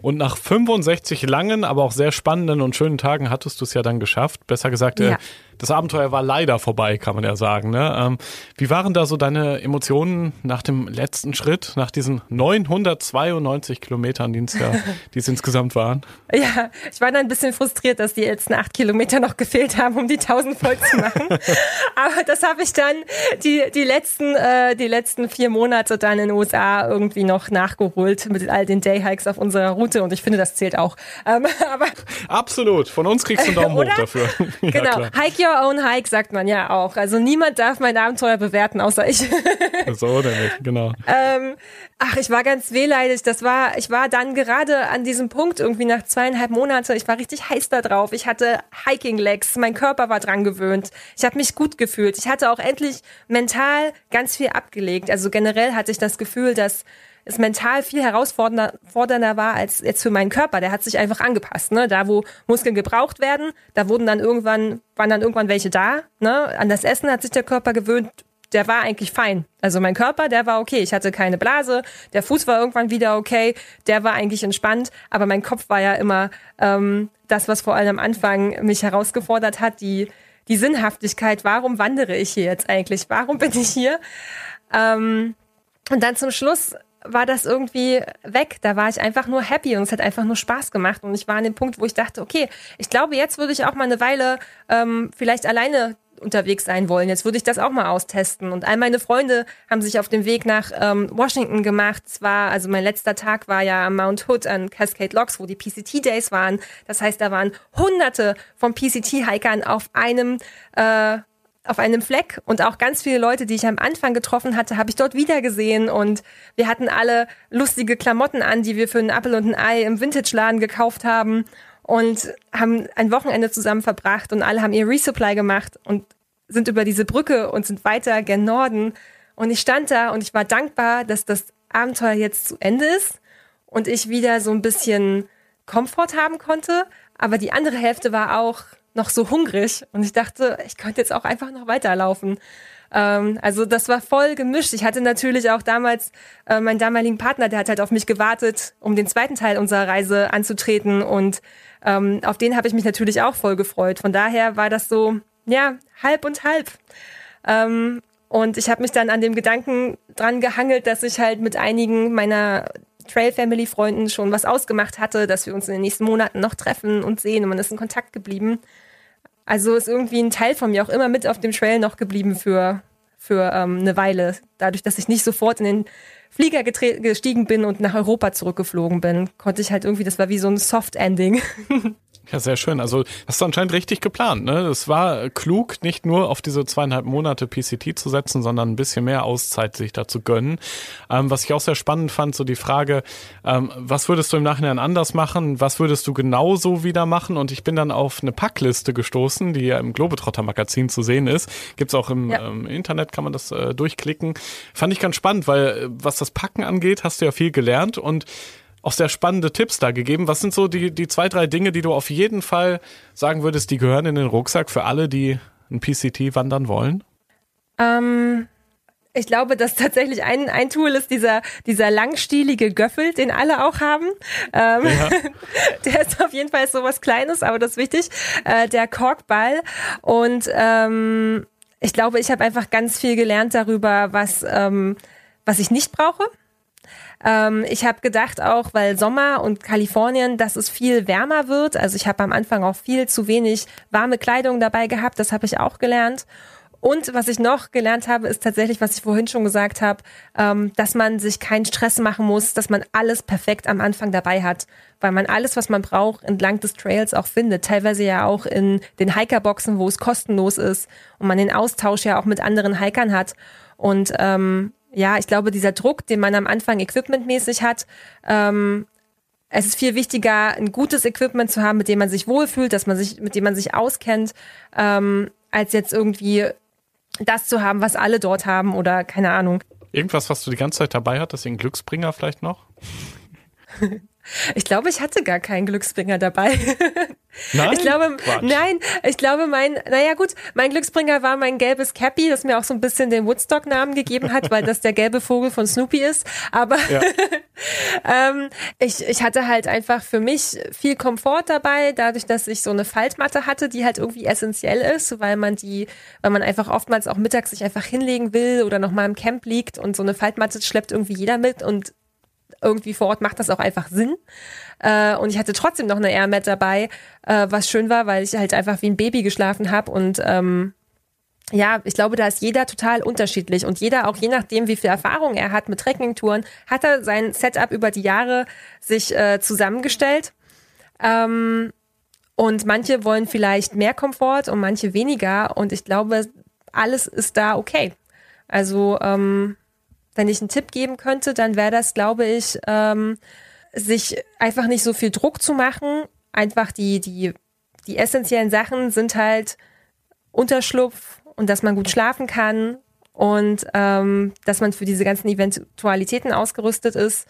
[SPEAKER 2] Und nach 65 langen, aber auch sehr spannenden und schönen Tagen hattest du es ja dann geschafft. Besser gesagt, äh, ja. äh, das Abenteuer war leider vorbei, kann man ja sagen. Ne? Ähm, wie waren da so deine Emotionen nach dem letzten Schritt, nach diesen 992 Kilometern, die es, ja, die es insgesamt waren?
[SPEAKER 1] Ja, ich war dann ein bisschen frustriert, dass die letzten acht Kilometer noch gefehlt haben, um die 1000 voll zu machen. Aber das habe ich dann die, die, letzten, äh, die letzten vier Monate dann in den USA irgendwie noch nachgeholt mit all den Dayhikes auf unserer Route und ich finde, das zählt auch. Ähm,
[SPEAKER 2] aber Absolut, von uns kriegst du einen Daumen hoch dafür.
[SPEAKER 1] ja, genau, klar. Hike your own hike, sagt man ja auch. Also niemand darf mein Abenteuer bewerten, außer ich.
[SPEAKER 2] so nämlich, genau.
[SPEAKER 1] Ähm, ach, ich war ganz wehleidig. Das war, ich war dann gerade an diesem Punkt irgendwie nach zweieinhalb Monate. Ich war richtig heiß da drauf. Ich hatte Hiking Legs. Mein Körper war dran gewöhnt. Ich habe mich gut gefühlt. Ich hatte auch endlich mental ganz viel abgelegt. Also generell hatte ich das Gefühl, dass es mental viel herausfordernder war als jetzt für meinen Körper. Der hat sich einfach angepasst. Ne? Da, wo Muskeln gebraucht werden, da wurden dann irgendwann, waren dann irgendwann welche da. Ne? An das Essen hat sich der Körper gewöhnt. Der war eigentlich fein. Also mein Körper, der war okay. Ich hatte keine Blase. Der Fuß war irgendwann wieder okay. Der war eigentlich entspannt. Aber mein Kopf war ja immer ähm, das, was vor allem am Anfang mich herausgefordert hat. Die, die Sinnhaftigkeit. Warum wandere ich hier jetzt eigentlich? Warum bin ich hier? Ähm, und dann zum Schluss war das irgendwie weg. Da war ich einfach nur happy und es hat einfach nur Spaß gemacht. Und ich war an dem Punkt, wo ich dachte, okay, ich glaube, jetzt würde ich auch mal eine Weile ähm, vielleicht alleine unterwegs sein wollen. Jetzt würde ich das auch mal austesten. Und all meine Freunde haben sich auf den Weg nach ähm, Washington gemacht. Es war, also mein letzter Tag war ja am Mount Hood an Cascade Locks, wo die PCT Days waren. Das heißt, da waren hunderte von PCT-Hikern auf einem äh, auf einem Fleck und auch ganz viele Leute, die ich am Anfang getroffen hatte, habe ich dort wieder gesehen und wir hatten alle lustige Klamotten an, die wir für einen Apple und ein Ei im Vintage-Laden gekauft haben und haben ein Wochenende zusammen verbracht und alle haben ihr Resupply gemacht und sind über diese Brücke und sind weiter gen Norden. Und ich stand da und ich war dankbar, dass das Abenteuer jetzt zu Ende ist und ich wieder so ein bisschen Komfort haben konnte, aber die andere Hälfte war auch noch so hungrig und ich dachte, ich könnte jetzt auch einfach noch weiterlaufen. Ähm, also das war voll gemischt. Ich hatte natürlich auch damals äh, meinen damaligen Partner, der hat halt auf mich gewartet, um den zweiten Teil unserer Reise anzutreten und ähm, auf den habe ich mich natürlich auch voll gefreut. Von daher war das so, ja, halb und halb. Ähm, und ich habe mich dann an dem Gedanken dran gehangelt, dass ich halt mit einigen meiner Trail Family Freunden schon was ausgemacht hatte, dass wir uns in den nächsten Monaten noch treffen und sehen und man ist in Kontakt geblieben. Also ist irgendwie ein Teil von mir auch immer mit auf dem Trail noch geblieben für, für ähm, eine Weile. Dadurch, dass ich nicht sofort in den Flieger gestiegen bin und nach Europa zurückgeflogen bin, konnte ich halt irgendwie, das war wie so ein Soft Ending.
[SPEAKER 2] Ja, sehr schön. Also hast du anscheinend richtig geplant. Ne? Es war klug, nicht nur auf diese zweieinhalb Monate PCT zu setzen, sondern ein bisschen mehr Auszeit sich dazu gönnen. Ähm, was ich auch sehr spannend fand, so die Frage, ähm, was würdest du im Nachhinein anders machen? Was würdest du genauso wieder machen? Und ich bin dann auf eine Packliste gestoßen, die ja im Globetrotter Magazin zu sehen ist. Gibt's auch im ja. ähm, Internet, kann man das äh, durchklicken. Fand ich ganz spannend, weil äh, was das Packen angeht, hast du ja viel gelernt und auch sehr spannende Tipps da gegeben. Was sind so die, die zwei, drei Dinge, die du auf jeden Fall sagen würdest, die gehören in den Rucksack für alle, die ein PCT wandern wollen?
[SPEAKER 1] Ähm, ich glaube, dass tatsächlich ein, ein Tool ist dieser, dieser langstielige Göffel, den alle auch haben. Ähm, ja. Der ist auf jeden Fall so was Kleines, aber das ist wichtig. Äh, der Korkball. Und ähm, ich glaube, ich habe einfach ganz viel gelernt darüber, was... Ähm, was ich nicht brauche. Ähm, ich habe gedacht auch, weil Sommer und Kalifornien, dass es viel wärmer wird. Also ich habe am Anfang auch viel zu wenig warme Kleidung dabei gehabt. Das habe ich auch gelernt. Und was ich noch gelernt habe, ist tatsächlich, was ich vorhin schon gesagt habe, ähm, dass man sich keinen Stress machen muss, dass man alles perfekt am Anfang dabei hat, weil man alles, was man braucht, entlang des Trails auch findet. Teilweise ja auch in den Hikerboxen, wo es kostenlos ist und man den Austausch ja auch mit anderen Hikern hat. Und ähm, ja, ich glaube, dieser Druck, den man am Anfang equipmentmäßig hat, ähm, es ist viel wichtiger, ein gutes Equipment zu haben, mit dem man sich wohlfühlt, dass man sich, mit dem man sich auskennt, ähm, als jetzt irgendwie das zu haben, was alle dort haben oder keine Ahnung.
[SPEAKER 2] Irgendwas, was du die ganze Zeit dabei hattest, den Glücksbringer vielleicht noch?
[SPEAKER 1] Ich glaube, ich hatte gar keinen Glücksbringer dabei.
[SPEAKER 2] Nein?
[SPEAKER 1] Ich glaube,
[SPEAKER 2] Quatsch.
[SPEAKER 1] nein, ich glaube, mein, naja gut, mein Glücksbringer war mein gelbes Cappy, das mir auch so ein bisschen den Woodstock-Namen gegeben hat, weil das der gelbe Vogel von Snoopy ist. Aber
[SPEAKER 2] Ja.
[SPEAKER 1] ähm, ich, ich hatte halt einfach für mich viel Komfort dabei, dadurch, dass ich so eine Faltmatte hatte, die halt irgendwie essentiell ist, weil man die, weil man einfach oftmals auch mittags sich einfach hinlegen will oder noch mal im Camp liegt und so eine Faltmatte schleppt irgendwie jeder mit und irgendwie vor Ort macht das auch einfach Sinn. Äh, und ich hatte trotzdem noch eine Airmat dabei, äh, was schön war, weil ich halt einfach wie ein Baby geschlafen habe und ähm, ja, ich glaube, da ist jeder total unterschiedlich und jeder, auch je nachdem, wie viel Erfahrung er hat mit Trekkingtouren, hat er sein Setup über die Jahre sich äh, zusammengestellt. Ähm, und manche wollen vielleicht mehr Komfort und manche weniger. Und ich glaube, alles ist da okay. Also, ähm, wenn ich einen Tipp geben könnte, dann wäre das, glaube ich, ähm, sich einfach nicht so viel Druck zu machen. Einfach die, die, die essentiellen Sachen sind halt Unterschlupf und dass man gut schlafen kann und ähm, dass man für diese ganzen Eventualitäten ausgerüstet ist.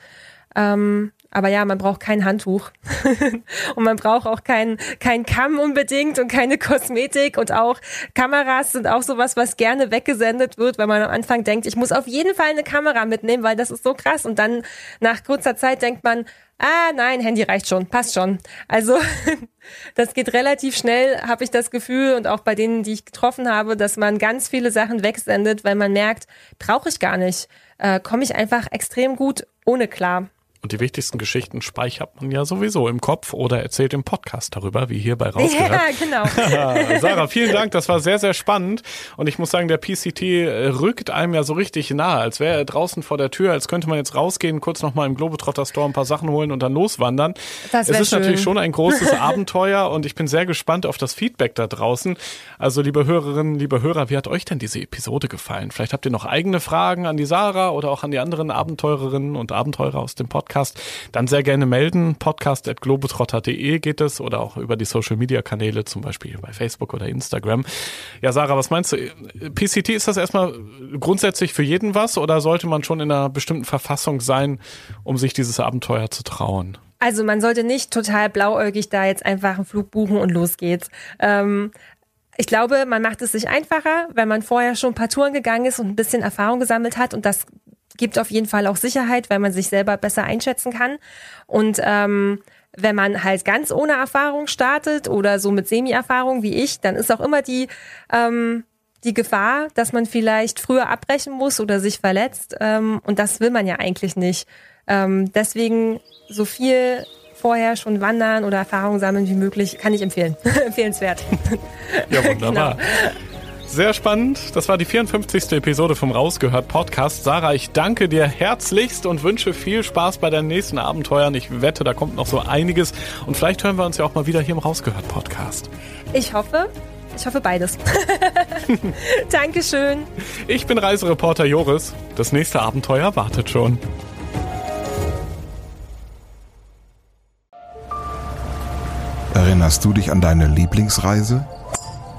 [SPEAKER 1] Ähm, aber ja, man braucht kein Handtuch und man braucht auch keinen kein Kamm unbedingt und keine Kosmetik und auch Kameras sind auch sowas, was gerne weggesendet wird, weil man am Anfang denkt, ich muss auf jeden Fall eine Kamera mitnehmen, weil das ist so krass und dann nach kurzer Zeit denkt man, ah nein, Handy reicht schon, passt schon. Also das geht relativ schnell, habe ich das Gefühl und auch bei denen, die ich getroffen habe, dass man ganz viele Sachen wegsendet, weil man merkt, brauche ich gar nicht, äh, komme ich einfach extrem gut ohne klar.
[SPEAKER 2] Und die wichtigsten Geschichten speichert man ja sowieso im Kopf oder erzählt im Podcast darüber, wie hierbei rausgehört.
[SPEAKER 1] Ja, genau.
[SPEAKER 2] Ah, Sarah, vielen Dank. Das war sehr, sehr spannend. Und ich muss sagen, der PCT äh, rückt einem ja so richtig nahe, als wäre er draußen vor der Tür, als könnte man jetzt rausgehen, kurz nochmal im Globetrotter Store ein paar Sachen holen und dann loswandern.
[SPEAKER 1] Das
[SPEAKER 2] es ist
[SPEAKER 1] schön.
[SPEAKER 2] natürlich schon ein großes Abenteuer und ich bin sehr gespannt auf das Feedback da draußen. Also, liebe Hörerinnen, liebe Hörer, wie hat euch denn diese Episode gefallen? Vielleicht habt ihr noch eigene Fragen an die Sarah oder auch an die anderen Abenteurerinnen und Abenteurer aus dem Podcast. Dann sehr gerne melden. Podcast.globetrotter.de geht es oder auch über die Social Media Kanäle, zum Beispiel bei Facebook oder Instagram. Ja, Sarah, was meinst du? PCT ist das erstmal grundsätzlich für jeden was oder sollte man schon in einer bestimmten Verfassung sein, um sich dieses Abenteuer zu trauen?
[SPEAKER 1] Also man sollte nicht total blauäugig da jetzt einfach einen Flug buchen und los geht's. Ähm, ich glaube, man macht es sich einfacher, wenn man vorher schon ein paar Touren gegangen ist und ein bisschen Erfahrung gesammelt hat und das gibt auf jeden Fall auch Sicherheit, weil man sich selber besser einschätzen kann. Und ähm, wenn man halt ganz ohne Erfahrung startet oder so mit Semi-Erfahrung wie ich, dann ist auch immer die ähm, die Gefahr, dass man vielleicht früher abbrechen muss oder sich verletzt. Ähm, und das will man ja eigentlich nicht. Ähm, deswegen so viel vorher schon wandern oder Erfahrung sammeln wie möglich, kann ich empfehlen. Empfehlenswert.
[SPEAKER 2] Ja, wunderbar.
[SPEAKER 1] Genau.
[SPEAKER 2] Sehr spannend. Das war die 54. Episode vom Rausgehört Podcast. Sarah, ich danke dir herzlichst und wünsche viel Spaß bei deinen nächsten Abenteuern. Ich wette, da kommt noch so einiges. Und vielleicht hören wir uns ja auch mal wieder hier im Rausgehört Podcast.
[SPEAKER 1] Ich hoffe, ich hoffe beides. Dankeschön.
[SPEAKER 2] Ich bin Reisereporter Joris. Das nächste Abenteuer wartet schon.
[SPEAKER 4] Erinnerst du dich an deine Lieblingsreise?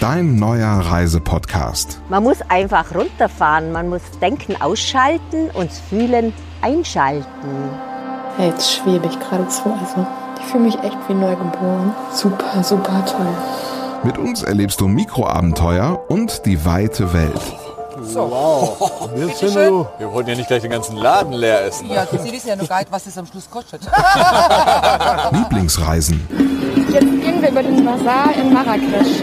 [SPEAKER 4] Dein neuer Reisepodcast.
[SPEAKER 5] Man muss einfach runterfahren, man muss Denken ausschalten und Fühlen einschalten.
[SPEAKER 6] Ja, jetzt schwebe ich geradezu. Also ich fühle mich echt wie neugeboren. Super, super toll.
[SPEAKER 4] Mit uns erlebst du Mikroabenteuer und die weite Welt.
[SPEAKER 5] Wow.
[SPEAKER 7] Bitte schön.
[SPEAKER 5] Wir wollten ja nicht gleich den ganzen Laden leer essen.
[SPEAKER 7] Ja, Sie wissen ja noch gar nicht, was das am Schluss kostet.
[SPEAKER 4] Lieblingsreisen.
[SPEAKER 6] Jetzt gehen wir über den Bazar in Marrakesch.